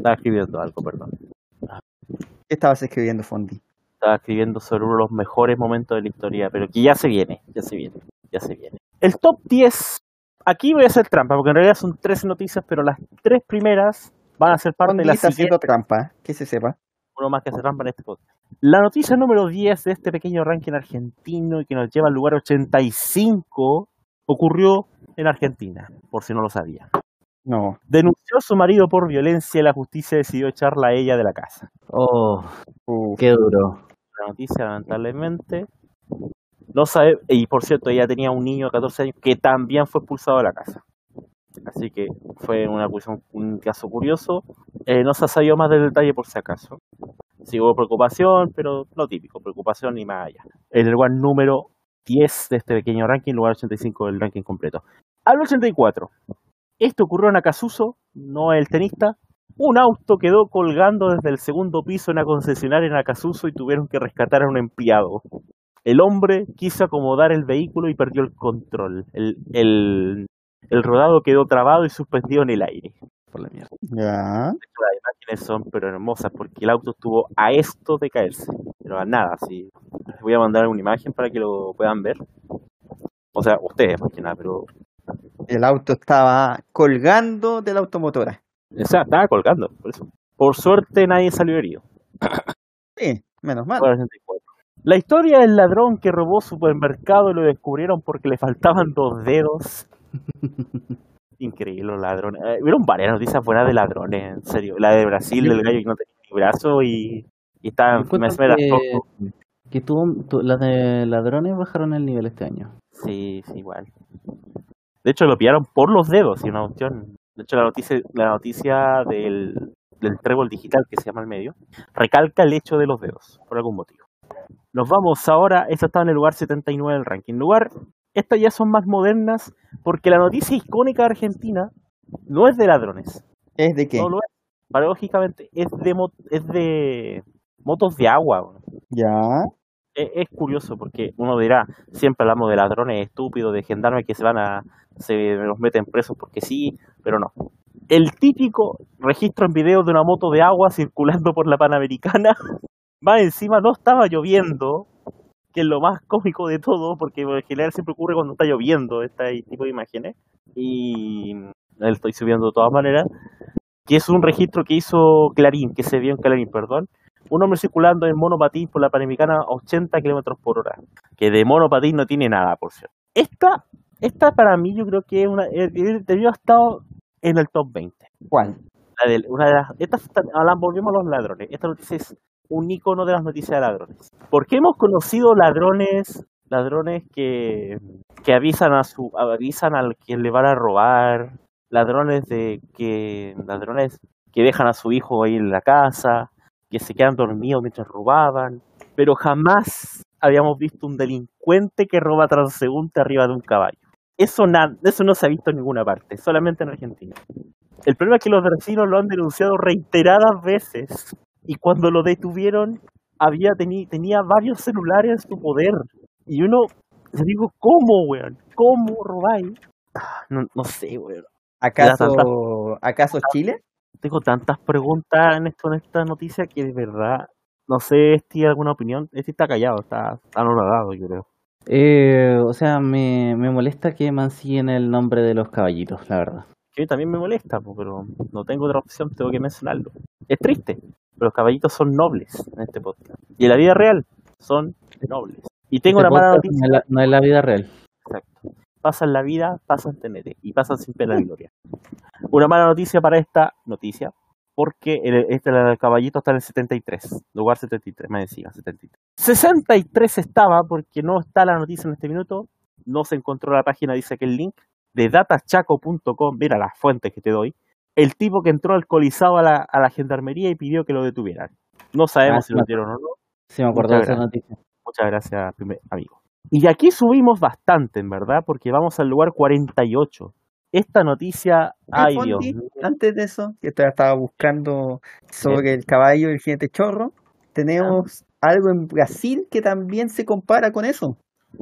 Estaba escribiendo algo, perdón. ¿Qué estabas escribiendo, Fondi? Estaba escribiendo sobre uno de los mejores momentos de la historia, pero que ya se viene, ya se viene, ya se viene. El top 10, aquí voy a hacer trampa, porque en realidad son 13 noticias, pero las tres primeras van a ser parte Fondi de la está haciendo siguiente. trampa, que se sepa. uno más que hace trampa en este podcast. La noticia número 10 de este pequeño ranking argentino y que nos lleva al lugar 85 ocurrió en Argentina, por si no lo sabía. No. Denunció a su marido por violencia y la justicia decidió echarla a ella de la casa. Oh, Uf. qué duro. La noticia, lamentablemente, no sabe, y por cierto, ella tenía un niño de 14 años que también fue expulsado de la casa. Así que fue una un caso curioso. Eh, no se ha sabido más del detalle por si acaso. Sí hubo preocupación, pero lo típico, preocupación y más allá. En el lugar número 10 de este pequeño ranking, lugar 85 del ranking completo. Al 84. Esto ocurrió en Acasuso, no el tenista. Un auto quedó colgando desde el segundo piso en una concesionaria en Acasuso y tuvieron que rescatar a un empleado. El hombre quiso acomodar el vehículo y perdió el control. El, el, el rodado quedó trabado y suspendido en el aire. Por la mierda. Ya. Las imágenes son pero hermosas porque el auto estuvo a esto de caerse. Pero a nada, sí. Les voy a mandar una imagen para que lo puedan ver. O sea, ustedes más que nada, pero... El auto estaba colgando de la automotora. O sea, estaba colgando, por eso. Por suerte nadie salió herido. Sí, menos mal. Lugar 84. La historia del ladrón que robó supermercado y lo descubrieron porque le faltaban dos dedos. Increíble los ladrones. Eh, Hubieron varias noticias buenas de ladrones, en serio. La de Brasil, del gallo que no tenía ni brazo y, y estaba las que, fotos. que tuvo, tu- las de ladrones bajaron el nivel este año. Sí, sí, igual. De hecho, lo pillaron por los dedos, y una cuestión. De hecho, la noticia, la noticia del, del trébol digital que se llama el medio recalca el hecho de los dedos, por algún motivo. Nos vamos ahora, esta está en el lugar 79 del ranking. Lugar, estas ya son más modernas, porque la noticia icónica de Argentina no es de ladrones, ¿Es de qué? no lo es. Paradójicamente, es de, mo- es de motos de agua. Ya. Es, es curioso porque uno dirá, siempre hablamos de ladrones estúpidos, de gendarmes que se van a, se los meten presos porque sí, pero no. El típico registro en video de una moto de agua circulando por la Panamericana, más encima no estaba lloviendo, que es lo más cómico de todo, porque en general siempre ocurre cuando está lloviendo este tipo de imágenes, y lo estoy subiendo de todas maneras, que es un registro que hizo Clarín, que se vio en Clarín, perdón, un hombre circulando en monopatín por la Panamericana a 80 kilómetros por hora, que de monopatín no tiene nada, por cierto. Esta, esta para mí yo creo que es una, eh, debió haber estado en el top 20. ¿Cuál? La de- una de las, estas volvemos a los ladrones. Esta noticia es un icono de las noticias de ladrones. Porque hemos conocido ladrones, ladrones que, que avisan a su, avisan al quien le van a robar, ladrones de que, ladrones que dejan a su hijo ahí en la casa, que se quedan dormidos mientras robaban, pero jamás habíamos visto un delincuente que roba transeúnte arriba de un caballo. Eso, na- eso no se ha visto en ninguna parte, solamente en Argentina. El problema es que los vecinos lo han denunciado reiteradas veces y cuando lo detuvieron había tenía varios celulares en su poder y uno le digo cómo weón cómo robáis Ah, no, no sé weón ¿Acaso, ¿Acaso Chile? Tengo tantas preguntas en esto en esta noticia que de verdad no sé si alguna opinión este está callado está anonadado yo creo Eh, o sea, me, me molesta que mancillen el nombre de los caballitos, la verdad. que también me molesta pero no tengo otra opción tengo que mencionarlo es triste pero los caballitos son nobles en este podcast y en la vida real son nobles y tengo Este una mala noticia No es, la, no es la vida real. Exacto. Pasan la vida, pasan TNT y pasan sin pena ni gloria. Una mala noticia para esta noticia, porque el, este el caballito está en el 73, lugar 73, me decía, 73. 63 estaba, porque no está la noticia en este minuto, no se encontró la página, dice que el link de datachaco.com, mira las fuentes que te doy, el tipo que entró alcoholizado a la, a la gendarmería y pidió que lo detuvieran. No sabemos Ah, si lo me metieron o no. Sí, me acuerdo de esa noticia. Muchas gracias, amigo. Y aquí subimos bastante, en verdad, porque vamos al lugar 48. Esta noticia, ay Dios Antes de eso, que estaba buscando sobre el caballo y el jinete chorro, tenemos algo en Brasil que también se compara con eso.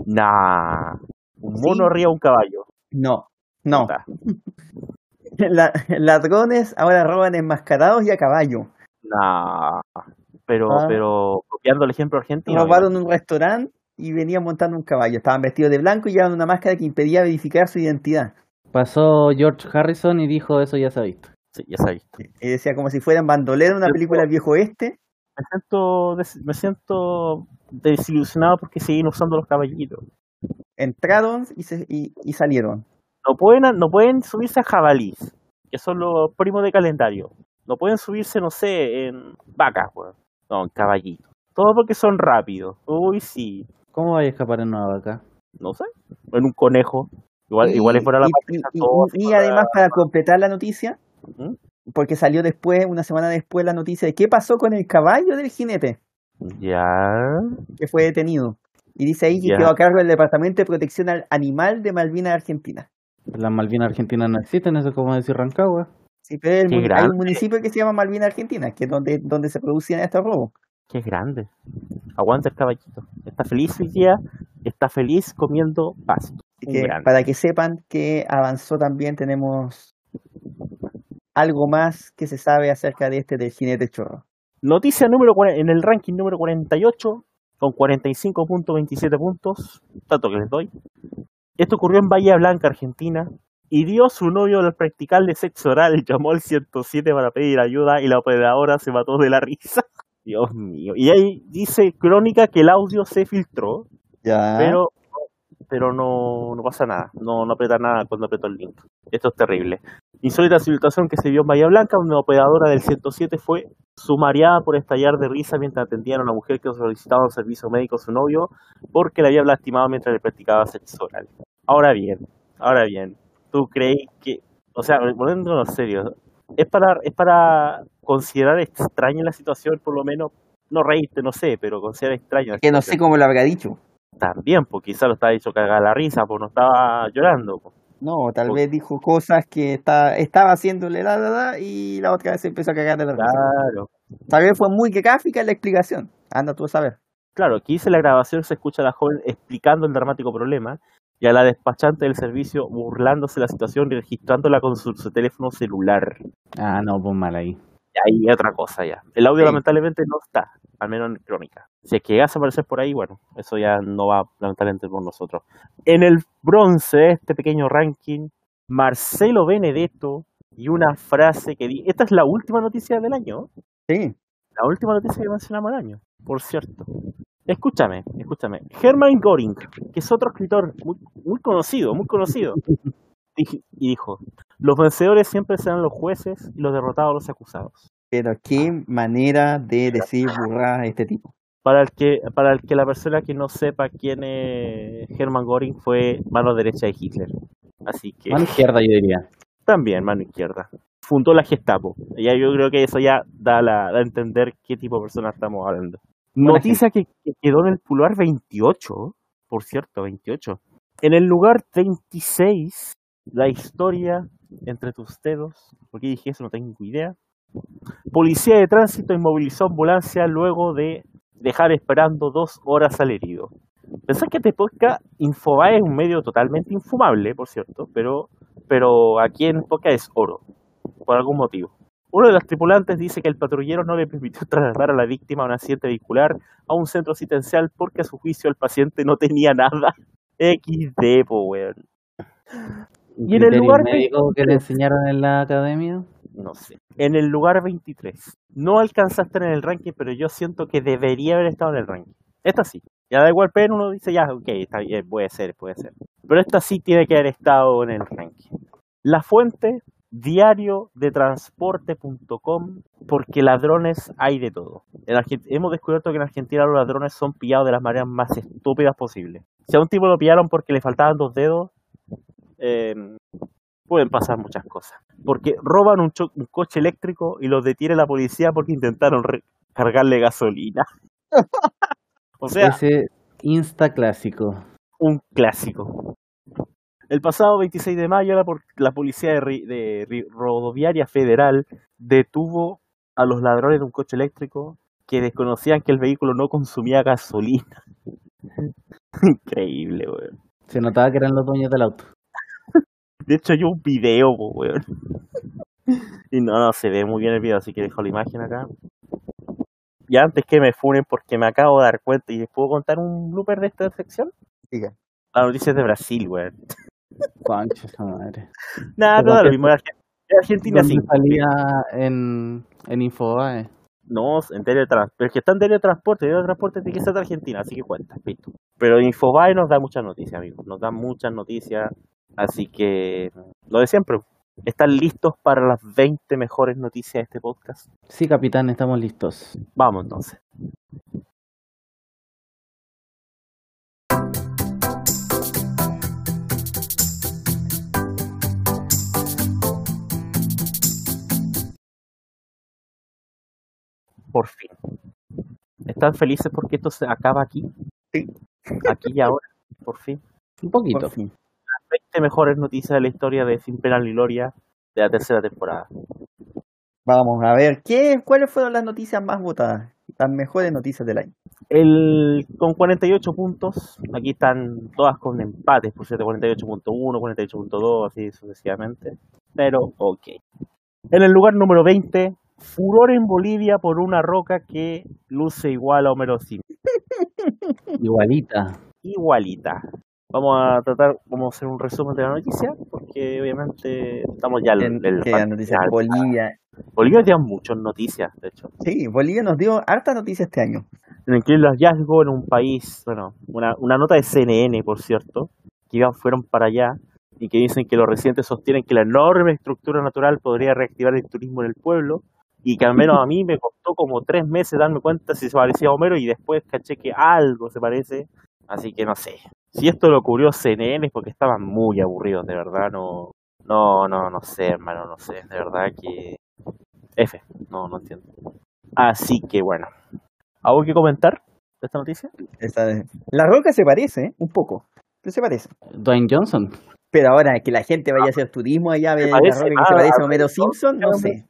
nah, un mono Sí. de un caballo. No, no. La- ladrones ahora roban enmascarados y a caballo. Nah, pero, Ah. pero copiando el ejemplo argentino. Robaron un restaurante y venían montando un caballo. Estaban vestidos de blanco y llevaban una máscara que impedía verificar su identidad. Pasó George Harrison y dijo eso ya se ha visto. Sí, ya se ha visto. Y decía como si fueran bandoleros en una Yo película del viejo oeste. Me siento, des- me siento desilusionado porque siguen usando los caballitos. Entraron y, se, y, y salieron. No pueden, no pueden subirse a jabalís, que son los primos de calendario. No pueden subirse, no sé, en vacas, weón. No, en caballitos. Todo porque son rápidos. Uy, sí. ¿Cómo vais a escapar en una vaca? No sé. En un conejo. Igual, Y- igual es fuera la y- parte y- y- todo, y fuera- además para completar la noticia, porque salió después, una semana después, la noticia de qué pasó con el caballo del jinete Ya. que fue detenido. Y dice ahí que quedó a cargo del Departamento de Protección al Animal de Malvinas, Argentina. Las Malvinas Argentinas no existen, eso es como decir Rancagua. Sí, pero el hay un municipio que se llama Malvinas, Argentina, que es donde, donde se producían estos robos. Qué grande. Aguanta el caballito. Está feliz hoy día. Está feliz comiendo pasto. Que grande. para que sepan que avanzó también tenemos algo más que se sabe acerca de este del jinete chorro. Noticia número en el ranking número 48 con 45.27 puntos, tanto que les doy. Esto ocurrió en Bahía Blanca, Argentina. Y dio su novio al practicarle sexo oral, llamó al 107 para pedir ayuda y la operadora se mató de la risa. Dios mío. Y ahí dice crónica que el audio se filtró, Ya. pero pero no, no pasa nada, no, no aprieta nada cuando aprieto el link. Esto es terrible. Insólita situación que se vio en Bahía Blanca, donde la operadora del 107 fue sumariada por estallar de risa mientras atendían a una mujer que solicitaba un servicio médico a su novio porque la había lastimado mientras le practicaba sexo oral. Ahora bien, ahora bien, ¿tú crees que, o sea, poniéndonos serio, es para, es para considerar extraña la situación, por lo menos, no reírte, no sé, pero considerar extraña que no sé cómo lo habrá dicho. También, porque quizá lo estaba dicho cagar la risa, pues no estaba llorando. po. No, tal vez dijo cosas que está, estaba haciéndole la, la, la, y la otra vez se empezó a cagar de la risa. Claro, Tal vez fue muy gráfica la explicación. Anda tú a saber. claro, aquí dice la grabación, se escucha a la joven explicando el dramático problema y a la despachante del servicio burlándose de la situación y registrándola con su, su teléfono celular. Ah, no, pues mal ahí. Y ahí otra cosa ya. El audio Sí. lamentablemente no está, al menos en crónica. Si es que llegase a aparecer por ahí, bueno, eso ya no va lamentablemente por nosotros. En el bronce de este pequeño ranking, Marcelo Benedetto y una frase que di. Esta es la última noticia del año. Sí. La última noticia que mencionamos el año, por cierto. Escúchame, escúchame. Hermann Göring, que es otro escritor muy, muy conocido, muy conocido, y dijo, los vencedores siempre serán los jueces y los derrotados los acusados. Pero qué manera de decir burradas este tipo. Para el que para el que la persona que no sepa quién es Hermann Göring fue mano derecha de Hitler. Así que Mano izquierda, yo diría. también mano izquierda. Fundó la Gestapo. Ya yo creo que eso ya da, la, da a entender qué tipo de persona estamos hablando. Noticia que, que quedó en el pulgar 28, por cierto, 28. En el lugar 26, la historia entre tus dedos. ¿Por qué dije eso? No tengo idea. Policía de tránsito inmovilizó ambulancia luego de dejar esperando dos horas al herido. Pensar que este podcast Infobae es un medio totalmente infumable, por cierto, pero, pero aquí en podcast es oro, por algún motivo. Uno de los tripulantes dice que el patrullero no le permitió trasladar a la víctima a un accidente vehicular a un centro asistencial porque a su juicio el paciente no tenía nada. XD, po, weón. Y en el lugar médico que le 23. enseñaron en la academia. No sé. En el lugar 23. No alcanza a estar en el ranking, pero yo siento que debería haber estado en el ranking. Esta sí. Ya da igual, pero uno dice, ya, ok, está bien, puede ser, puede ser. Pero esta sí tiene que haber estado en el ranking. La fuente, diario de transporte.com, porque ladrones hay de todo. Hemos descubierto que en Argentina los ladrones son pillados de las maneras más estúpidas posibles. Si a un tipo lo pillaron porque le faltaban dos dedos, eh, pueden pasar muchas cosas. Porque roban un, un coche eléctrico y los detiene la policía porque intentaron cargarle gasolina. o sea, Ese insta clásico. un clásico. El pasado 26 de mayo, la, la policía de, de Ri- Rodoviaria Federal detuvo a los ladrones de un coche eléctrico que desconocían que el vehículo no consumía gasolina. Increíble, weón. Se notaba que eran los dueños del auto. De hecho, hay un video, po, weón. Y no, no, se ve muy bien el video, así que dejo la imagen acá. Y antes que me funen porque me acabo de dar cuenta, ¿y les puedo contar un blooper de esta sección? Diga. La noticia es de Brasil, weón. Concha esa madre. Nada, no, lo mismo. Arge- Argentina ¿Dónde sí. salía en, en Infobae? No, en teletransporte. Pero es que está en teletransporte. Teletransporte tiene que ser de Argentina, así que cuenta, listo. Pero Infobae nos da muchas noticias, amigos. Nos da muchas noticias. Así que, lo de siempre. ¿Están listos para las 20 mejores noticias de este podcast? Sí, capitán, estamos listos. Vamos entonces. Por fin. ¿Están felices porque esto se acaba aquí? Sí. Aquí y ahora, por fin. Un poquito. Por fin. 20 mejores noticias de la historia de Sin Pena ni Gloria de la tercera temporada. Vamos a ver, ¿qué, ¿cuáles fueron las noticias más votadas? Las mejores noticias del año. El, con 48 puntos, aquí están todas con empates, por cierto, 48.1, 48.2, así sucesivamente. Pero, ok. En el lugar número 20, furor en Bolivia por una roca que luce igual a Homero Simpson. Igualita. Igualita. Vamos a tratar, vamos a hacer un resumen de la noticia, porque obviamente estamos ya en el que la noticia de Bolivia. Bolivia tiene muchas noticias, de hecho. Sí, Bolivia nos dio harta noticia este año. en el que el hallazgo en un país, bueno, una, una nota de CNN, por cierto, que iban, fueron para allá y que dicen que los residentes sostienen que la enorme estructura natural podría reactivar el turismo en el pueblo y que al menos a mí me costó como tres meses darme cuenta si se parecía a Homero y después caché que algo se parece, así que no sé. Si esto lo cubrió CNN es porque estaban muy aburridos, de verdad, no, no, no, no sé, hermano, no sé, de verdad que... F, no, no entiendo. Así que bueno, ¿algo que comentar de esta noticia? Esta de- La roca se parece, ¿eh? un poco. Pero se parece. Dwayne Johnson. Pero ahora que la gente vaya a hacer turismo allá, ve la roca que se parece a Homero Simpson, no sé.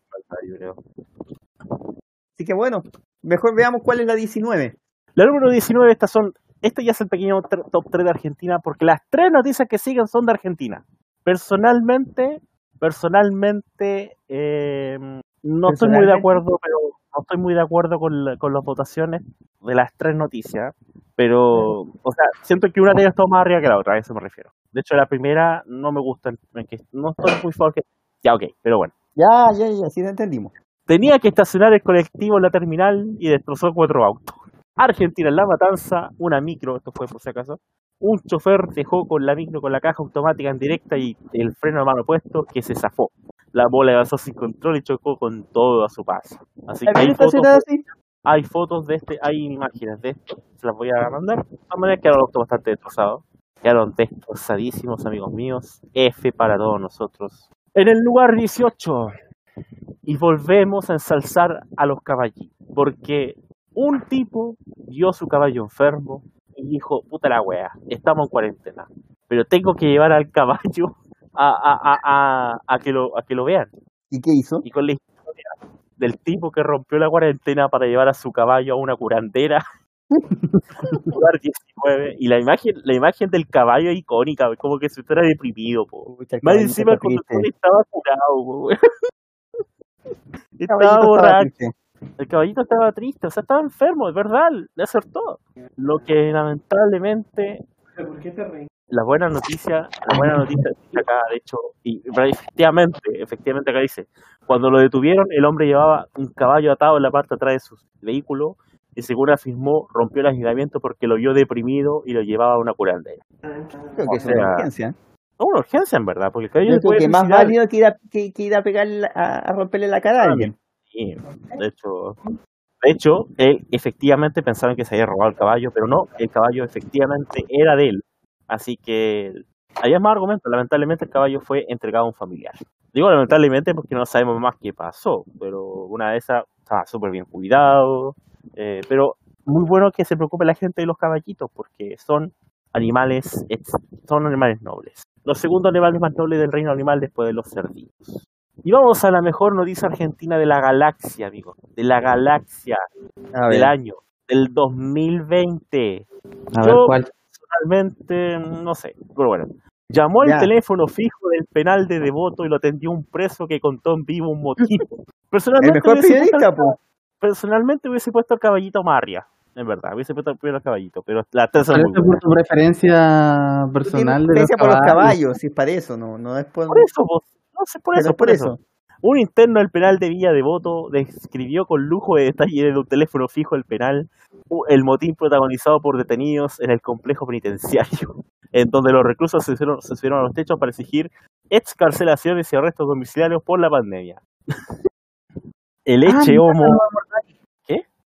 Así que bueno, mejor veamos cuál es la 19. La número 19, estas son, este ya es el pequeño top 3 de Argentina, porque las tres noticias que siguen son de Argentina. Personalmente, personalmente, eh, no estoy muy de acuerdo, pero no estoy muy de acuerdo con, la- con las votaciones de las tres noticias, pero, o sea, siento que una de ellas está más arriba que la otra, a eso me refiero. De hecho, la primera no me gusta, no estoy muy favor que... Ya, ok, pero bueno. Ya, ya, ya, sí entendimos. Tenía que estacionar el colectivo en la terminal y destrozó cuatro autos. Argentina en la matanza, una micro, esto fue por si acaso. Un chofer dejó con la micro con la caja automática en directa y el freno a mano puesto que se zafó. La bola avanzó sin control y chocó con todo a su paso. Así que hay fotos, así? hay fotos de este, hay imágenes de esto, se las voy a mandar. De todas maneras quedaron los autos bastante destrozados. Quedaron destrozadísimos, amigos míos. F para todos nosotros. En el lugar 18, y volvemos a ensalzar a los caballitos. Porque un tipo vio su caballo enfermo y dijo, puta la wea, estamos en cuarentena. Pero tengo que llevar al caballo a, a, a, a, a que, lo, a que lo vean. ¿Y qué hizo? Y con la historia del tipo que rompió la cuarentena para llevar a su caballo a una curandera. lugar 19. Y la imagen, la imagen del caballo es icónica, como que se estuviera deprimido, po. Más encima está el conductor triste. estaba curado, po, estaba borracho. El caballito estaba triste, o sea, estaba enfermo, es verdad, le acertó. Lo que lamentablemente la buena noticia, la buena noticia dice acá, de hecho, y efectivamente, efectivamente acá dice, cuando lo detuvieron, el hombre llevaba un caballo atado en la parte de atrás de su vehículo y según afirmó, rompió el aislamiento porque lo vio deprimido y lo llevaba a una curandera. Creo O que es una urgencia. No, una urgencia en verdad, porque el caballo Yo creo que más válido que ir a, que, que ir a pegarle, la- a, a romperle la cara a alguien. Sí, de hecho, de hecho, él efectivamente pensaban que se había robado el caballo, pero no, el caballo efectivamente era de él. Así que Había más argumentos. Lamentablemente el caballo fue entregado a un familiar. Digo lamentablemente porque no sabemos más qué pasó, pero una de esas estaba súper bien cuidado. eh, pero muy bueno que se preocupe la gente de los caballitos porque son animales, son animales nobles. Los segundos animales más nobles del reino animal después de los cerditos. Y vamos a la mejor noticia argentina de la galaxia, amigo. De la galaxia A del ver, año, del 2020. A ver Yo- cuál. Personalmente, no sé, pero bueno. Llamó al Ya. teléfono fijo del penal de Devoto y lo atendió un preso que contó en vivo un motivo. el Personalmente, mejor hubiese puesto periodista, po. personalmente hubiese puesto al caballito Marria, en verdad, hubiese puesto al caballito, pero la tercera es Parece muy por buena. tu preferencia personal de los preferencia por los caballos. caballos, si es para eso, no, no es por... Por eso, vos, no sé, por eso, es por eso. Un interno del penal de Villa Devoto describió con lujo de detalle de un teléfono fijo del penal el motín protagonizado por detenidos en el complejo penitenciario, en donde los reclusos se subieron, se subieron a los techos para exigir excarcelaciones y arrestos domiciliarios por la pandemia. El Ah, eche homo.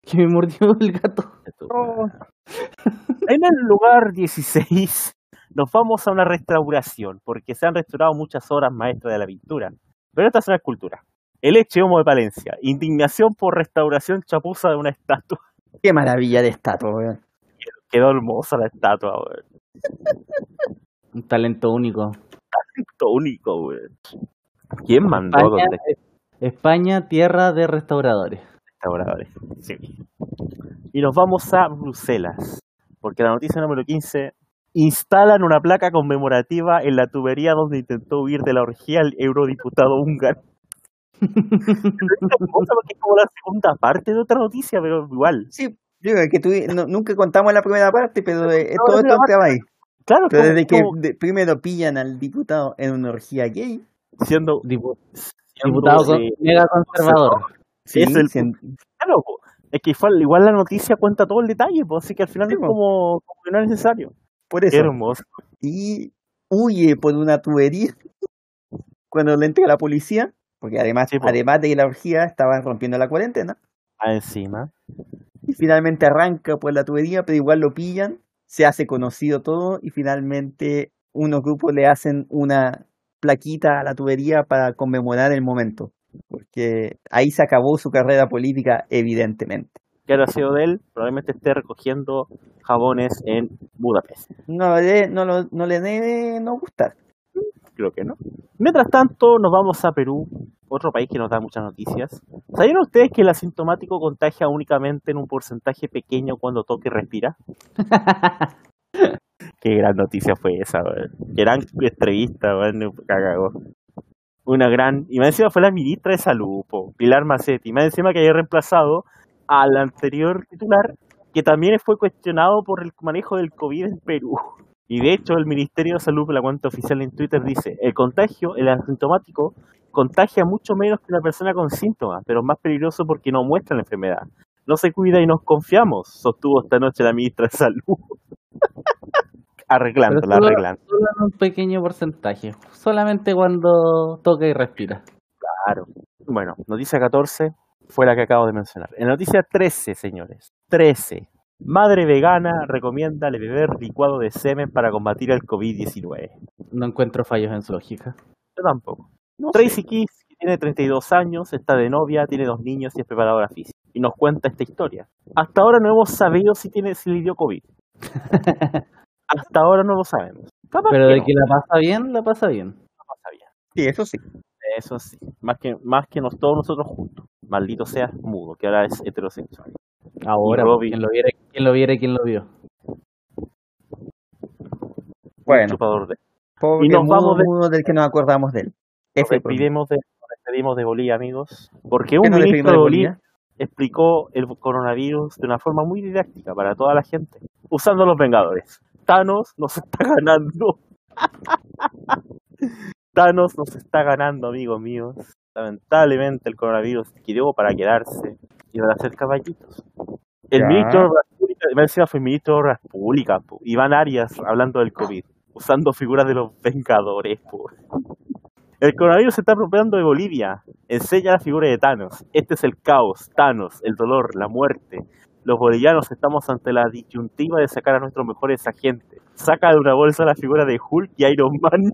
Que me mordió el gato. En el lugar 16 nos vamos a una restauración, porque se han restaurado muchas obras maestras de la pintura. Pero esta es una escultura. El Eche Homo de Palencia. Indignación por restauración chapuza de una estatua. Qué maravilla de estatua, weón. Quedó hermosa la estatua, weón. Un talento único. Esto único, weón. ¿Quién mandó España, España, tierra de restauradores. restauradores? Sí. Y nos vamos a Bruselas, porque la noticia número 15 instalan una placa conmemorativa en la tubería donde intentó huir de la orgía el eurodiputado húngaro. Es como la segunda parte de otra noticia, pero igual. Sí, yo creo que tú, no- nunca contamos la primera parte, pero eh, No, todo esto entraba ahí. Claro, Pero como- desde que como de- primero pillan al diputado en una orgía gay, siendo, Dipu- siendo, Diputado eh, mega conservador. sí, Es el- claro, es que igual, igual la noticia cuenta todo el detalle, pues, así que al final Sí, es como, como que no es necesario. Por Qué eso. hermoso. Y huye por una tubería cuando le entrega la policía, porque además, Sí, además de la orgía estaba rompiendo la cuarentena, Ah, encima. y finalmente arranca por la tubería, pero igual lo pillan, se hace conocido todo y finalmente unos grupos le hacen una plaquita a la tubería para conmemorar el momento, porque ahí se acabó su carrera política evidentemente. ¿Qué ha sido de él? Probablemente esté recogiendo jabones en Budapest. No, le- no, lo- no le debe no gustar. Creo que no. Mientras tanto, nos vamos a Perú, otro país que nos da muchas noticias. ¿Sabían ustedes que el asintomático contagia únicamente en un porcentaje pequeño cuando toca y respira? Qué gran noticia fue esa, weón. Gran entrevista, weón. Una gran. Y más encima fue la ministra de Salud, po, Pilar Macetti. Y más encima que había reemplazado al anterior titular, que también fue cuestionado por el manejo del COVID en Perú. Y de hecho, el Ministerio de Salud, la cuenta oficial en Twitter, dice: el contagio, el asintomático, contagia mucho menos que una persona con síntomas, pero es más peligroso porque no muestra la enfermedad. No se cuida y nos confiamos, sostuvo esta noche la ministra de Salud. arreglándola, solo- arreglando. Solo en un pequeño porcentaje. Solamente cuando toca y respira. Claro. Bueno, noticia 14 fue la que acabo de mencionar. En noticia 13, señores. 13. Madre vegana recomienda beber licuado de semen para combatir el COVID-19. No encuentro fallos en su lógica. Yo tampoco. No Tracy sé. Kiss, que tiene 32 años, está de novia, tiene dos niños y es preparadora física. Y nos cuenta esta historia. Hasta ahora no hemos sabido si tiene si le dio COVID. Hasta ahora no lo sabemos. Capaz Pero que de no, que la pasa bien, la pasa bien. no pasa bien. Sí, eso sí. Eso sí. Más que, más que nos, todos nosotros juntos. Maldito sea mudo, que ahora es heterosexual. Ahora, Robbie. quien lo viera, quien lo viera, quien lo vio. Bueno, chupador de Y nos mudo, vamos de- mudo del que nos acordamos de él. Nos despedimos de, nos despedimos de Bolivia, amigos, porque ¿Qué un ministro de de Bolivia Bolivia? explicó el coronavirus de una forma muy didáctica para toda la gente, usando los Vengadores. Thanos nos está ganando. Thanos nos está ganando, amigos míos. Lamentablemente el coronavirus quedó para quedarse y van a ser caballitos. El Ya. ministro de Obras Públicas, fue ministro de Obras Públicas, po, Iván Arias, hablando del COVID, usando figuras de los Vengadores. po. El coronavirus se está apropiando de Bolivia. Enseña la figura de Thanos. Este es el caos, Thanos, el dolor, la muerte. los bolivianos estamos ante la disyuntiva de sacar a nuestros mejores agentes. Saca de una bolsa la figura de Hulk y Iron Man.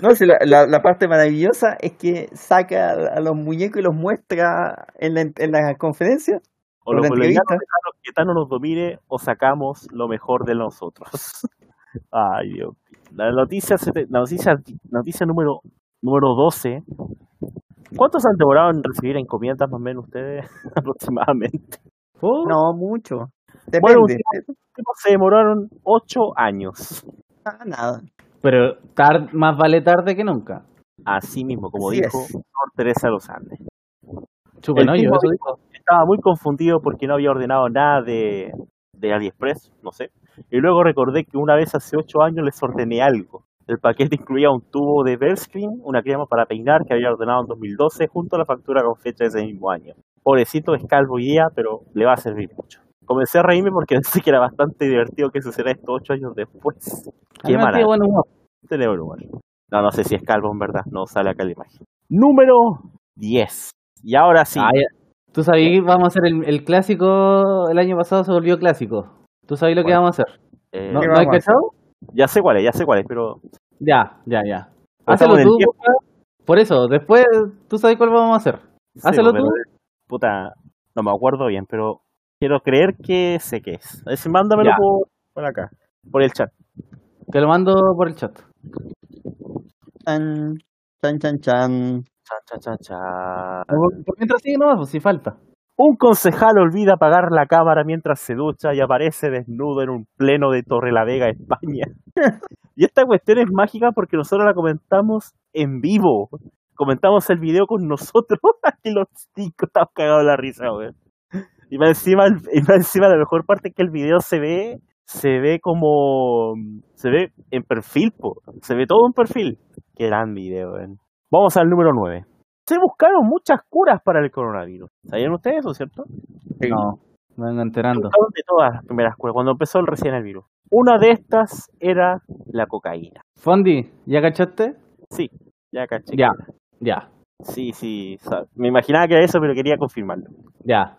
No, si la, la, la parte maravillosa es que saca a los muñecos y los muestra en la, en la conferencia. O dejamos que Thanos nos domine o sacamos lo mejor de nosotros. Ay, Dios. La noticia, la noticia, noticia número, número 12. ¿Cuántos han demorado en recibir encomiendas más o menos ustedes aproximadamente? Oh, No, mucho. Bueno. Se demoraron 8 años. Ah, nada. Pero tar- más vale tarde que nunca. Así mismo, como Así dijo. Sor Teresa los Andes. Chupa, El no, yo tipo eso digo. Estaba muy confundido porque no había ordenado nada de, de AliExpress, no sé. Y luego recordé que una vez hace 8 años les ordené algo. El paquete incluía un tubo de Bellscreen, una crema para peinar que había ordenado en 2012 junto a la factura con fecha de ese mismo año. Pobrecito es calvo y día, pero le va a servir mucho. Comencé a reírme porque pensé que era bastante divertido que sucediera esto 8 años después. Qué me tiene maravilla. buen humor. El humor. No, no sé si es calvo en verdad, no sale acá la imagen. Número 10. Y ahora sí, Ah. Tú sabías que vamos a hacer el, el clásico, el año pasado se volvió clásico. ¿Tú sabías lo que vamos a hacer? eh, ¿No, ¿Qué ¿no has cachado? ya sé cuál es, ya sé cuál es, pero Ya, ya, ya. El tú. Por eso, después tú sabes cuál vamos a hacer. Sí, pero, tú. Puta, no me acuerdo bien, pero quiero creer que sé qué es. A ver si mándamelo por, por acá, por el chat. Te lo mando por el chat. Chan, chan, chan, chan. Cha, cha, cha, cha. Por, por mientras sigue nomás, pues si falta. Un concejal olvida apagar la cámara mientras se ducha y aparece desnudo en un pleno de Torrelavega, España. y esta cuestión es mágica porque nosotros la comentamos en vivo. Comentamos el video con nosotros. Aquí los cinco estamos cagados de la risa, weón. Y más encima, y más encima la mejor parte es que el video se ve, se ve como, se ve en perfil, po. se ve todo en perfil. Qué gran video, weón. Vamos al número 9. Se buscaron muchas curas para el coronavirus. ¿Sabían ustedes eso, cierto? Sí. No, me vengo enterando. Buscaron de todas las primeras curas, cuando empezó el recién el virus. Una de estas era la cocaína. Fondi, ¿ya cachaste? Sí, ya caché. Ya, ya, Sí, sí, me imaginaba que era eso, pero quería confirmarlo. ya.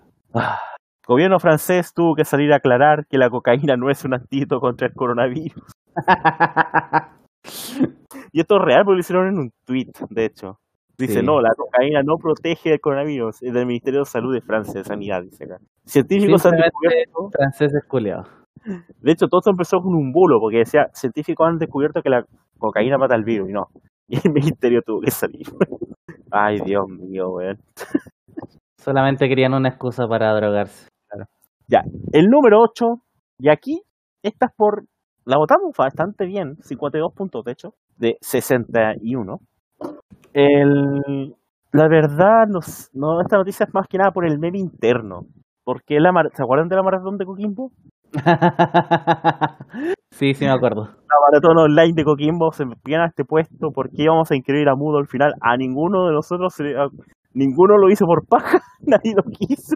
Gobierno francés tuvo que salir a aclarar que la cocaína no es un antídoto contra el coronavirus. Y esto es real porque lo hicieron en un tweet, de hecho. Dice, Sí. no, la cocaína no protege del coronavirus. Es del Ministerio de Salud de Francia, de Sanidad, dice acá. Científicos han descubierto... franceses culiados. De hecho, todo esto empezó con un bulo, porque decía, científicos han descubierto que la cocaína mata al virus, y no. Y el ministerio tuvo que salir. Ay, Dios mío, weón. Solamente querían una excusa para drogarse. Ya, el número 8, y aquí, esta es por... La votamos bastante bien, 52 puntos, de hecho, de 61. El, la verdad, no, no, esta noticia es más que nada por el meme interno. Porque la ¿Se acuerdan de la maratón de Coquimbo? sí, sí me acuerdo. la maratón online de Coquimbo se metían a este puesto, ¿por qué íbamos a inscribir a Mudo al final? A ninguno de nosotros, se ninguno lo hizo por paja, nadie lo quiso.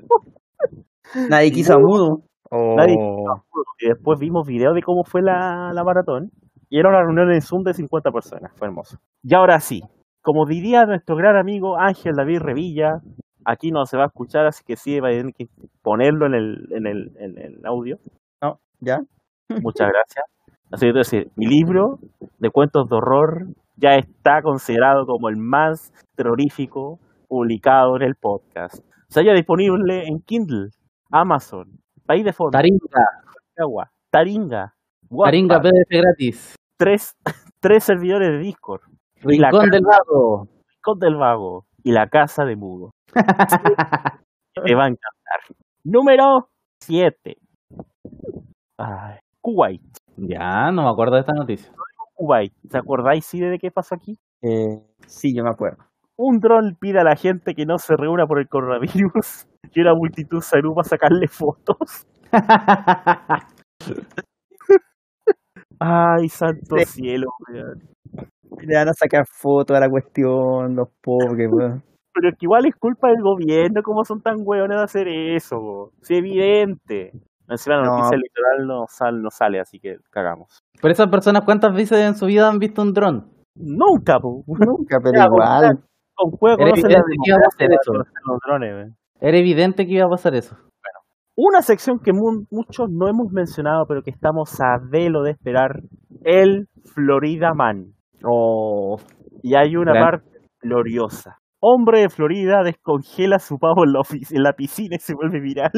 Nadie quiso a mudo. Nadie Oh. Y después vimos videos de cómo fue la, la maratón, y era una reunión en Zoom de 50 personas, fue hermoso. Y ahora sí, como diría nuestro gran amigo Ángel David Revilla, aquí no se va a escuchar, así que sí va a tener que ponerlo en el, en el, en el audio. No, ¿ya? Muchas gracias. Así que decir, mi libro de cuentos de horror ya está considerado como el más terrorífico publicado en el podcast. O sea, ya disponible en Kindle, Amazon, País de Fondo, Taringa, Agua, Taringa, Taringa Wattpad, PDF gratis. tres, tres servidores de Discord, Y la Rincón del Vago. Con del Vago y la Casa de Mudo. Te va a encantar. Número 7. Kuwait. ya, no me acuerdo de esta noticia. Kuwait. ¿Se acordáis sí de qué pasó aquí? Eh, sí, yo me acuerdo. Un dron pide a la gente que no se reúna por el coronavirus y una multitud se agrupa a sacarle fotos. Ay, santo cielo, weón. Le van a sacar fotos a la cuestión, los pobres, weón. Pero es que igual es culpa del gobierno, ¿cómo son tan hueones de hacer eso? po? Sí, evidente. Encima la No. noticia electoral no, sal, no sale, así que cagamos. Pero esas personas, ¿cuántas veces en su vida han visto un dron? Nunca, po. Nunca, pero Ya, igual. Con juego Era evidente que iba a democracia, hacer eso. conocen los drones, weón. Era evidente que iba a pasar eso. Una sección que mu- muchos no hemos mencionado, pero que estamos a velo de esperar, el Florida Man. Oh, Y hay una Gran- parte gloriosa. Hombre de Florida descongela su pavo en la, en la piscina y se vuelve viral.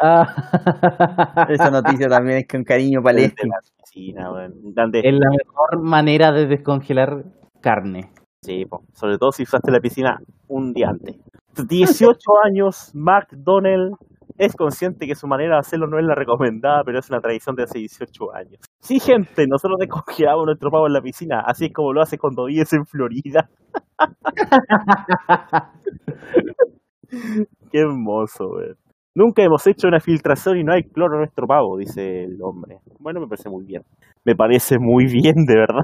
Ah. Esa noticia también es con cariño. Donde- es la mejor manera de descongelar carne. Sí, po. sobre todo si usaste la piscina un día antes. 18 años, McDonnell es consciente que su manera de hacerlo no es la recomendada, pero es una tradición de hace 18 años. Sí, gente, nosotros descongelamos nuestro pavo en la piscina, así es como lo hace cuando vives en Florida. Qué hermoso, weón. Nunca hemos hecho una filtración y no hay cloro en nuestro pavo, dice el hombre. Bueno, me parece muy bien. Me parece muy bien, de verdad.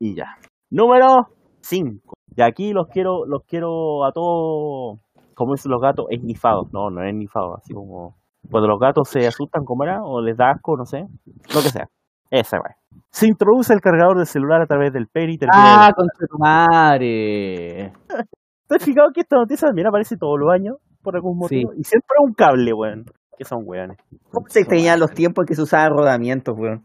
Y ya. Número 5. Y aquí los quiero, los quiero a todos, como dicen los gatos, esnifados. No, no es esnifado, así como cuando los gatos se asustan, ¿cómo era? O les da asco, no sé. Lo que sea. Esa, güey. Se introduce el cargador de celular a través del peri y termina Ah, con tu madre. ¿Te has fijado que esta noticia también aparece todos los años? Por algún Sí. motivo. Y siempre un cable, weón. Que son weones. ¿Cómo se extrañaban los tiempos en que se usaban rodamientos, weón?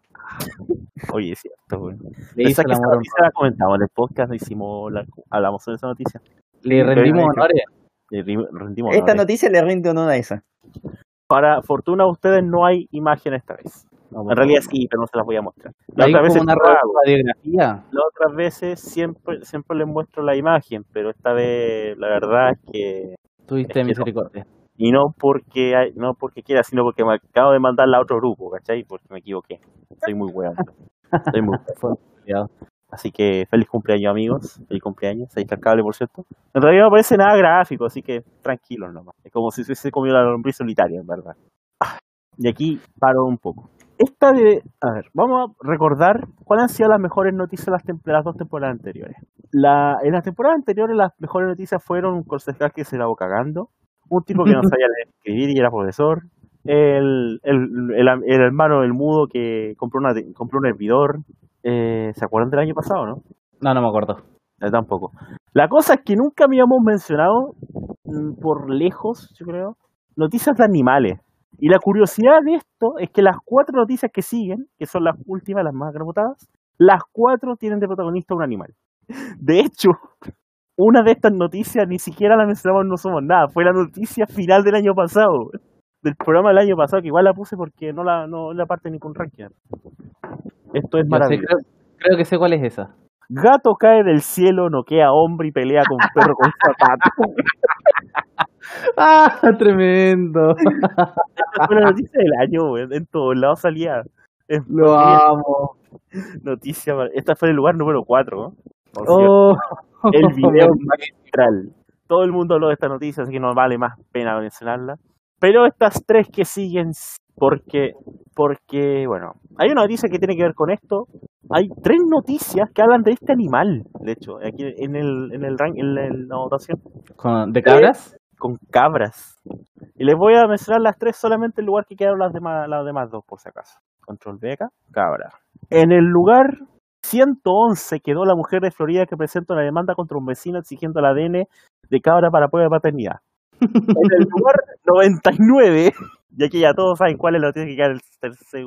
Oye, es cierto, weón. Le hizo el esa amor. la comentamos en el podcast, hicimos la, hablamos de esa noticia. Le rendimos honores. Le ri- rendimos Esta honores. noticia le rinde honor a esa. Para fortuna de ustedes no hay imagen esta vez. En realidad sí, pero no se las voy a mostrar. La otra vez una radiografía. Las otras veces siempre siempre les muestro la imagen, pero esta vez la verdad es que Tuviste Es que no. Y no porque hay- no porque quiera, sino porque me acabo de mandarla a otro grupo, ¿cachai? Porque me equivoqué. Soy muy weón. Soy muy cuidado. Así que feliz cumpleaños amigos, feliz cumpleaños, ahí está el cable por cierto. En realidad no aparece nada gráfico, así que tranquilos nomás. Es como si se hubiese comido la lombriz solitaria, en verdad. Ah, Y aquí paro un poco. Esta de, a ver, vamos a recordar cuáles han sido las mejores noticias de las, tem- las dos temporadas anteriores. La, en las temporadas anteriores las mejores noticias fueron un concejal que se la cagando, un tipo que no sabía leer y escribir y era profesor, el, el, el, el hermano del mudo que compró, una, compró un hervidor, eh, ¿se acuerdan del año pasado, no? No, no me acuerdo. Eh, tampoco. La cosa es que nunca habíamos mencionado, mm, por lejos, yo creo, noticias de animales. Y la curiosidad de esto es que las cuatro noticias que siguen, que son las últimas, las más gramotadas, las cuatro tienen de protagonista un animal. De hecho, una de estas noticias ni siquiera la mencionamos en No Somos Nada, fue la noticia final del año pasado, del programa del año pasado, que igual la puse porque no la, no la parte ni con ranking. Esto es sé, maravilloso. creo, creo que sé cuál es esa. Gato cae del cielo, noquea a hombre y pelea con perro con zapato. ¡Ah! Tremendo. Fue la noticia del año, weón. En todos lados salía. Es Lo amo. Noticia. Esta fue el lugar número 4. Oh. El video magistral. Todo el mundo habló de esta noticia, así que no vale más pena mencionarla. Pero estas tres que siguen, porque, porque, bueno, hay una noticia que tiene que ver con esto. Hay tres noticias que hablan de este animal, de hecho, aquí en el, en el rank, en la, en la votación. ¿De cabras? con cabras. Y les voy a mencionar las tres solamente en lugar que quedaron las demás, las demás dos, por si acaso. Control B acá, cabra. En el lugar 111 quedó la mujer de Florida que presenta una demanda contra un vecino exigiendo el ADN de cabra para prueba de paternidad. en el lugar 99, y aquí ya todos saben cuál es noticia que queda en el tercer,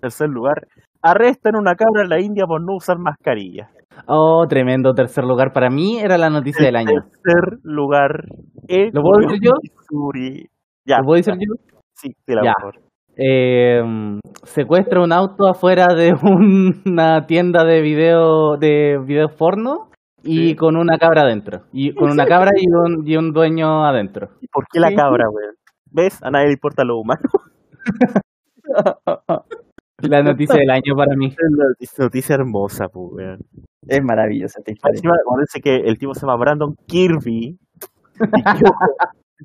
tercer lugar, arrestan una cabra en la India por no usar mascarilla. Oh, tremendo tercer lugar. Para mí era la noticia del año. Tercer lugar. en ¿Lo puedo decir yo? Missouri. Ya, ¿Lo puedo decir yo? Sí, de la Ya. mejor. Eh, secuestra un auto afuera de una tienda de video de videos porno y Sí. con una cabra adentro. Y con una cabra y un, y un dueño adentro. ¿Y por qué la cabra, weón? ¿Ves? A nadie le importa lo humano. La noticia del año para mí. Es una noticia- noticia hermosa, pues, weón. Es maravillosa esta historia. Encima, parece que el tipo se llama Brandon Kirby. y que,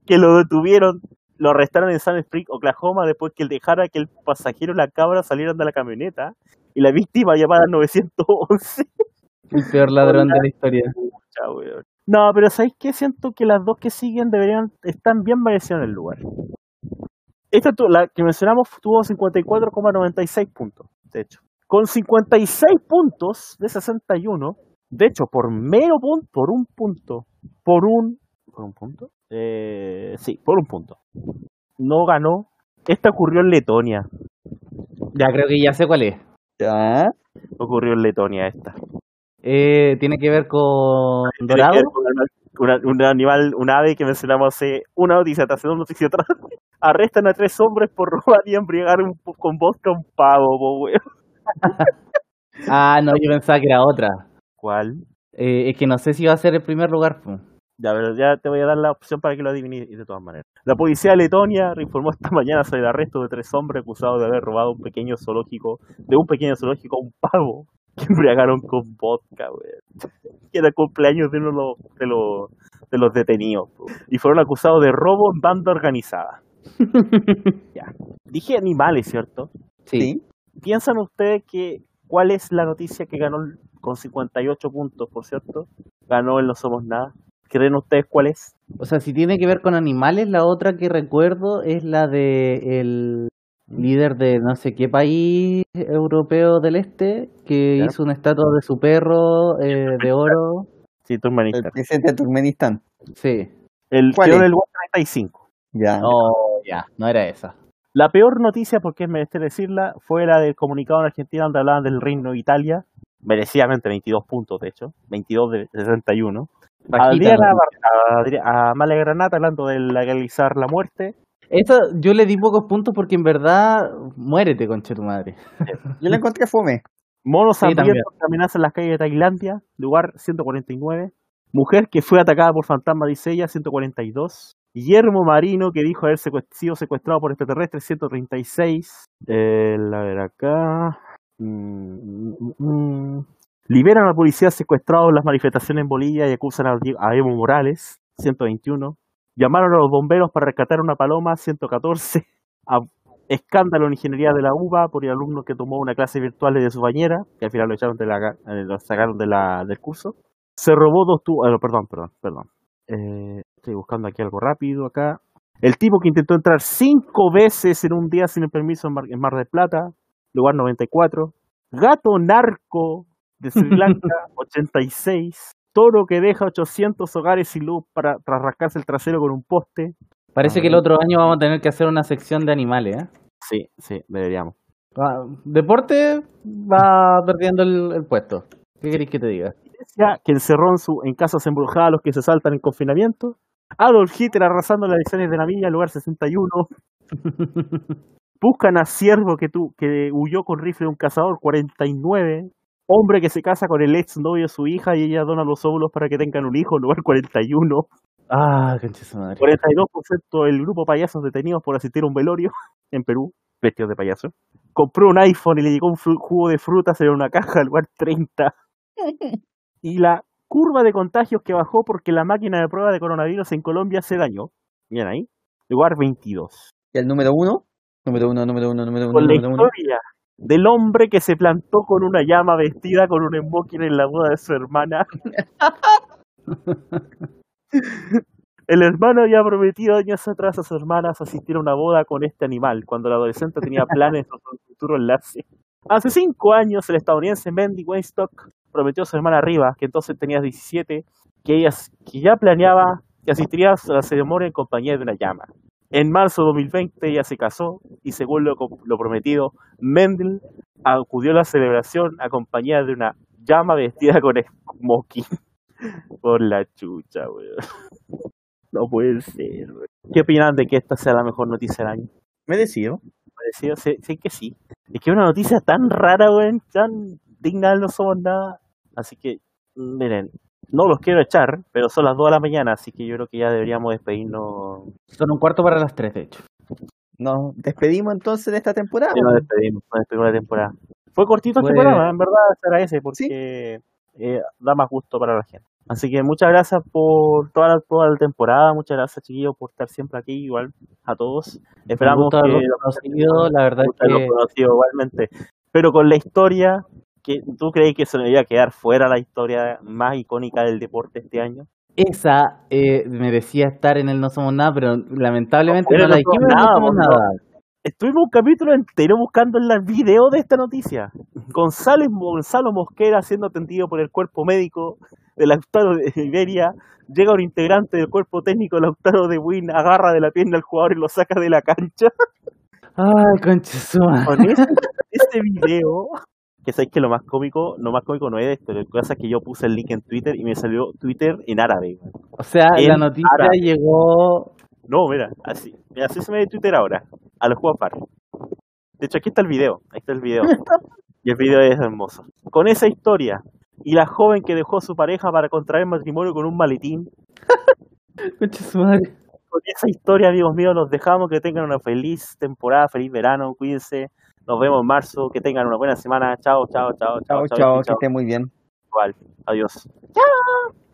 que lo detuvieron, lo arrestaron en San Spring, Oklahoma, después que él dejara que el pasajero y la cabra salieran de la camioneta. Y la víctima llamada al 911. El peor ladrón de la historia. Pucha. No, pero ¿sabéis qué? Siento que las dos que siguen deberían están bien merecidas en el lugar. Esta, la que mencionamos, tuvo 54,96 puntos, de hecho. Con 56 puntos de 61, de hecho, por mero punto, por un punto, por un... ¿Por un punto? Eh, sí, por un punto. No ganó Esta ocurrió en Letonia. Ya creo que ya sé cuál es. Ya. Ocurrió en Letonia esta. Eh, tiene que ver con Dorado. ver con una- una- un animal, un ave que mencionamos hace una noticia, hace dos noticias atrás. Arrestan a tres hombres por robar y embriagar un, con vodka un pavo, po, weón. Ah, no, yo pensaba que era otra. ¿Cuál? Eh, es que no sé si va a ser el primer lugar. po. Ya, pero ya te voy a dar la opción para que lo adivines de todas maneras. La policía de Letonia informó esta mañana sobre el arresto de tres hombres acusados de haber robado un pequeño zoológico, de un pequeño zoológico un pavo que embriagaron con vodka, weón. Que era el cumpleaños de uno de los, de los, de los detenidos. po. Y fueron acusados de robo en banda organizada. ya. Dije animales, ¿cierto? Sí. ¿Piensan ustedes que cuál es la noticia que ganó con 58 puntos, por cierto? Ganó el No Somos Nada. ¿Creen ustedes cuál es? O sea, si tiene que ver con animales, la otra que recuerdo es la de el líder de no sé qué país europeo del este que Ya. hizo una estatua de su perro eh, de oro. Sí, El Turkmenistán. presidente de Turkmenistán. Sí. El ¿Cuál en es? el lugar 35. Ya. No, ya, no era esa. La peor noticia, porque es menester decirla, fue la del comunicado en Argentina donde hablaban del Reino de Italia. Merecidamente 22 puntos, de hecho. 22 de 61. Adriana, a, Amalia Granata hablando de legalizar la muerte. Esa yo le di pocos puntos porque en verdad muérete, conche tu madre. Yo la encontré fome. Monos Sí, que amenazan las calles de Tailandia, lugar 149. Mujer que fue atacada por fantasma, dice ella, 142. Guillermo Marino, que dijo haber secuest- sido secuestrado por extraterrestres, 136. Eh, a ver acá. Mm, mm, mm. Liberan a policías secuestrados en las manifestaciones en Bolivia y acusan a, Evo Morales, 121. Llamaron a los bomberos para rescatar una paloma, 114. A- escándalo en ingeniería de la UBA por el alumno que tomó una clase virtual de su bañera, que al final lo echaron de la, eh, sacaron de la, del curso. Se robó dos tubos, perdón, perdón, perdón. Eh, estoy buscando aquí algo rápido acá. El tipo que intentó entrar cinco veces en un día sin el permiso en Mar del Plata, lugar 94. Gato narco de Sri Lanka, 86. Toro que deja 800 hogares sin luz para, tras rascarse el trasero con un poste. Parece que el otro año vamos a tener que hacer una sección de animales, ¿eh? Sí, sí, deberíamos. Va- Deporte va perdiendo el, el puesto. ¿Qué queréis que te diga? Iglesia que encerró en, su, en casas embrujadas a los que se saltan en confinamiento. Adolf Hitler arrasando las elecciones de la villa, lugar 61. Buscan a siervo que, tu, que huyó con rifle de un cazador, 49. Hombre que se casa con el ex novio de su hija y ella dona los óvulos para que tengan un hijo, lugar 41. Ah, concha su madre. 42% del grupo payasos detenidos por asistir a un velorio en Perú, vestidos de payaso. Compró un iPhone y le llegó un jugo de frutas en una caja, lugar 30. Y la curva de contagios que bajó porque la máquina de prueba de coronavirus en Colombia se dañó. Bien ahí. Lugar 22. ¿Y el número uno? Número uno, número uno, número uno, Con la número uno. historia del hombre que se plantó con una llama vestida con un smoking en la boda de su hermana. El hermano había prometido años atrás a su hermana asistir a una boda con este animal, cuando el adolescente tenía planes sobre un futuro enlace. Hace cinco años, el estadounidense Mandy Weinstock prometió a su hermana Riva, que entonces tenía 17, que, ella, que ya planeaba que asistiría a la ceremonia en compañía de una llama. En marzo de 2020 ella se casó y según lo, prometido, Mendel acudió a la celebración acompañada de una llama vestida con smoking. Por la chucha, weón. No puede ser, weón. ¿Qué opinan de que esta sea la mejor noticia del año? Merecido. Parecido, sí, sí que sí. Es que es una noticia tan rara, weón, tan digna no somos nada. Así que, miren, no los quiero echar, pero son las 2 de la mañana, así que yo creo que ya deberíamos despedirnos. Son un cuarto para las tres, de hecho. Nos despedimos entonces de esta temporada. Ya nos despedimos, nos despedimos de la temporada. Fue cortito este Fue- programa, en verdad se agradece porque eh, da más gusto para la gente. Así que muchas gracias por toda la, toda la temporada, muchas gracias chiquillos por estar siempre aquí, igual a todos. Esperamos que haberlos conocido, la verdad es que conocido igualmente. Pero con la historia, que ¿tú crees que se le iba a quedar fuera la historia más icónica del deporte este año? esa eh, merecía estar en el No Somos Nada, pero lamentablemente No, no, la dijimos nada, No Somos por Nada. Estuvimos un capítulo entero buscando en el video de esta noticia. González Gonzalo Mosquera siendo atendido por el cuerpo médico del Lautaro de Iberia. Llega un integrante del cuerpo técnico del Lautaro de Win, agarra de la pierna al jugador y lo saca de la cancha. Ay, conchesuma. Con ese, ese video, que sabéis que lo más cómico, lo más cómico no es esto, lo que pasa es que yo puse el link en Twitter y me salió Twitter en árabe. O sea, En la noticia árabe. llegó. No, mira, así, mira, así se me ve Twitter ahora, a los juegos par. De hecho, aquí está el video, ahí está el video. Y el video es hermoso. Con esa historia, y la joven que dejó a su pareja para contraer matrimonio con un maletín, con esa historia, amigos míos, los dejamos. Que tengan una feliz temporada, feliz verano, cuídense. Nos vemos en marzo, que tengan una buena semana. Chao, chao, chao, chao. Chao, chao, que esté muy bien. Igual. Adiós. Chao.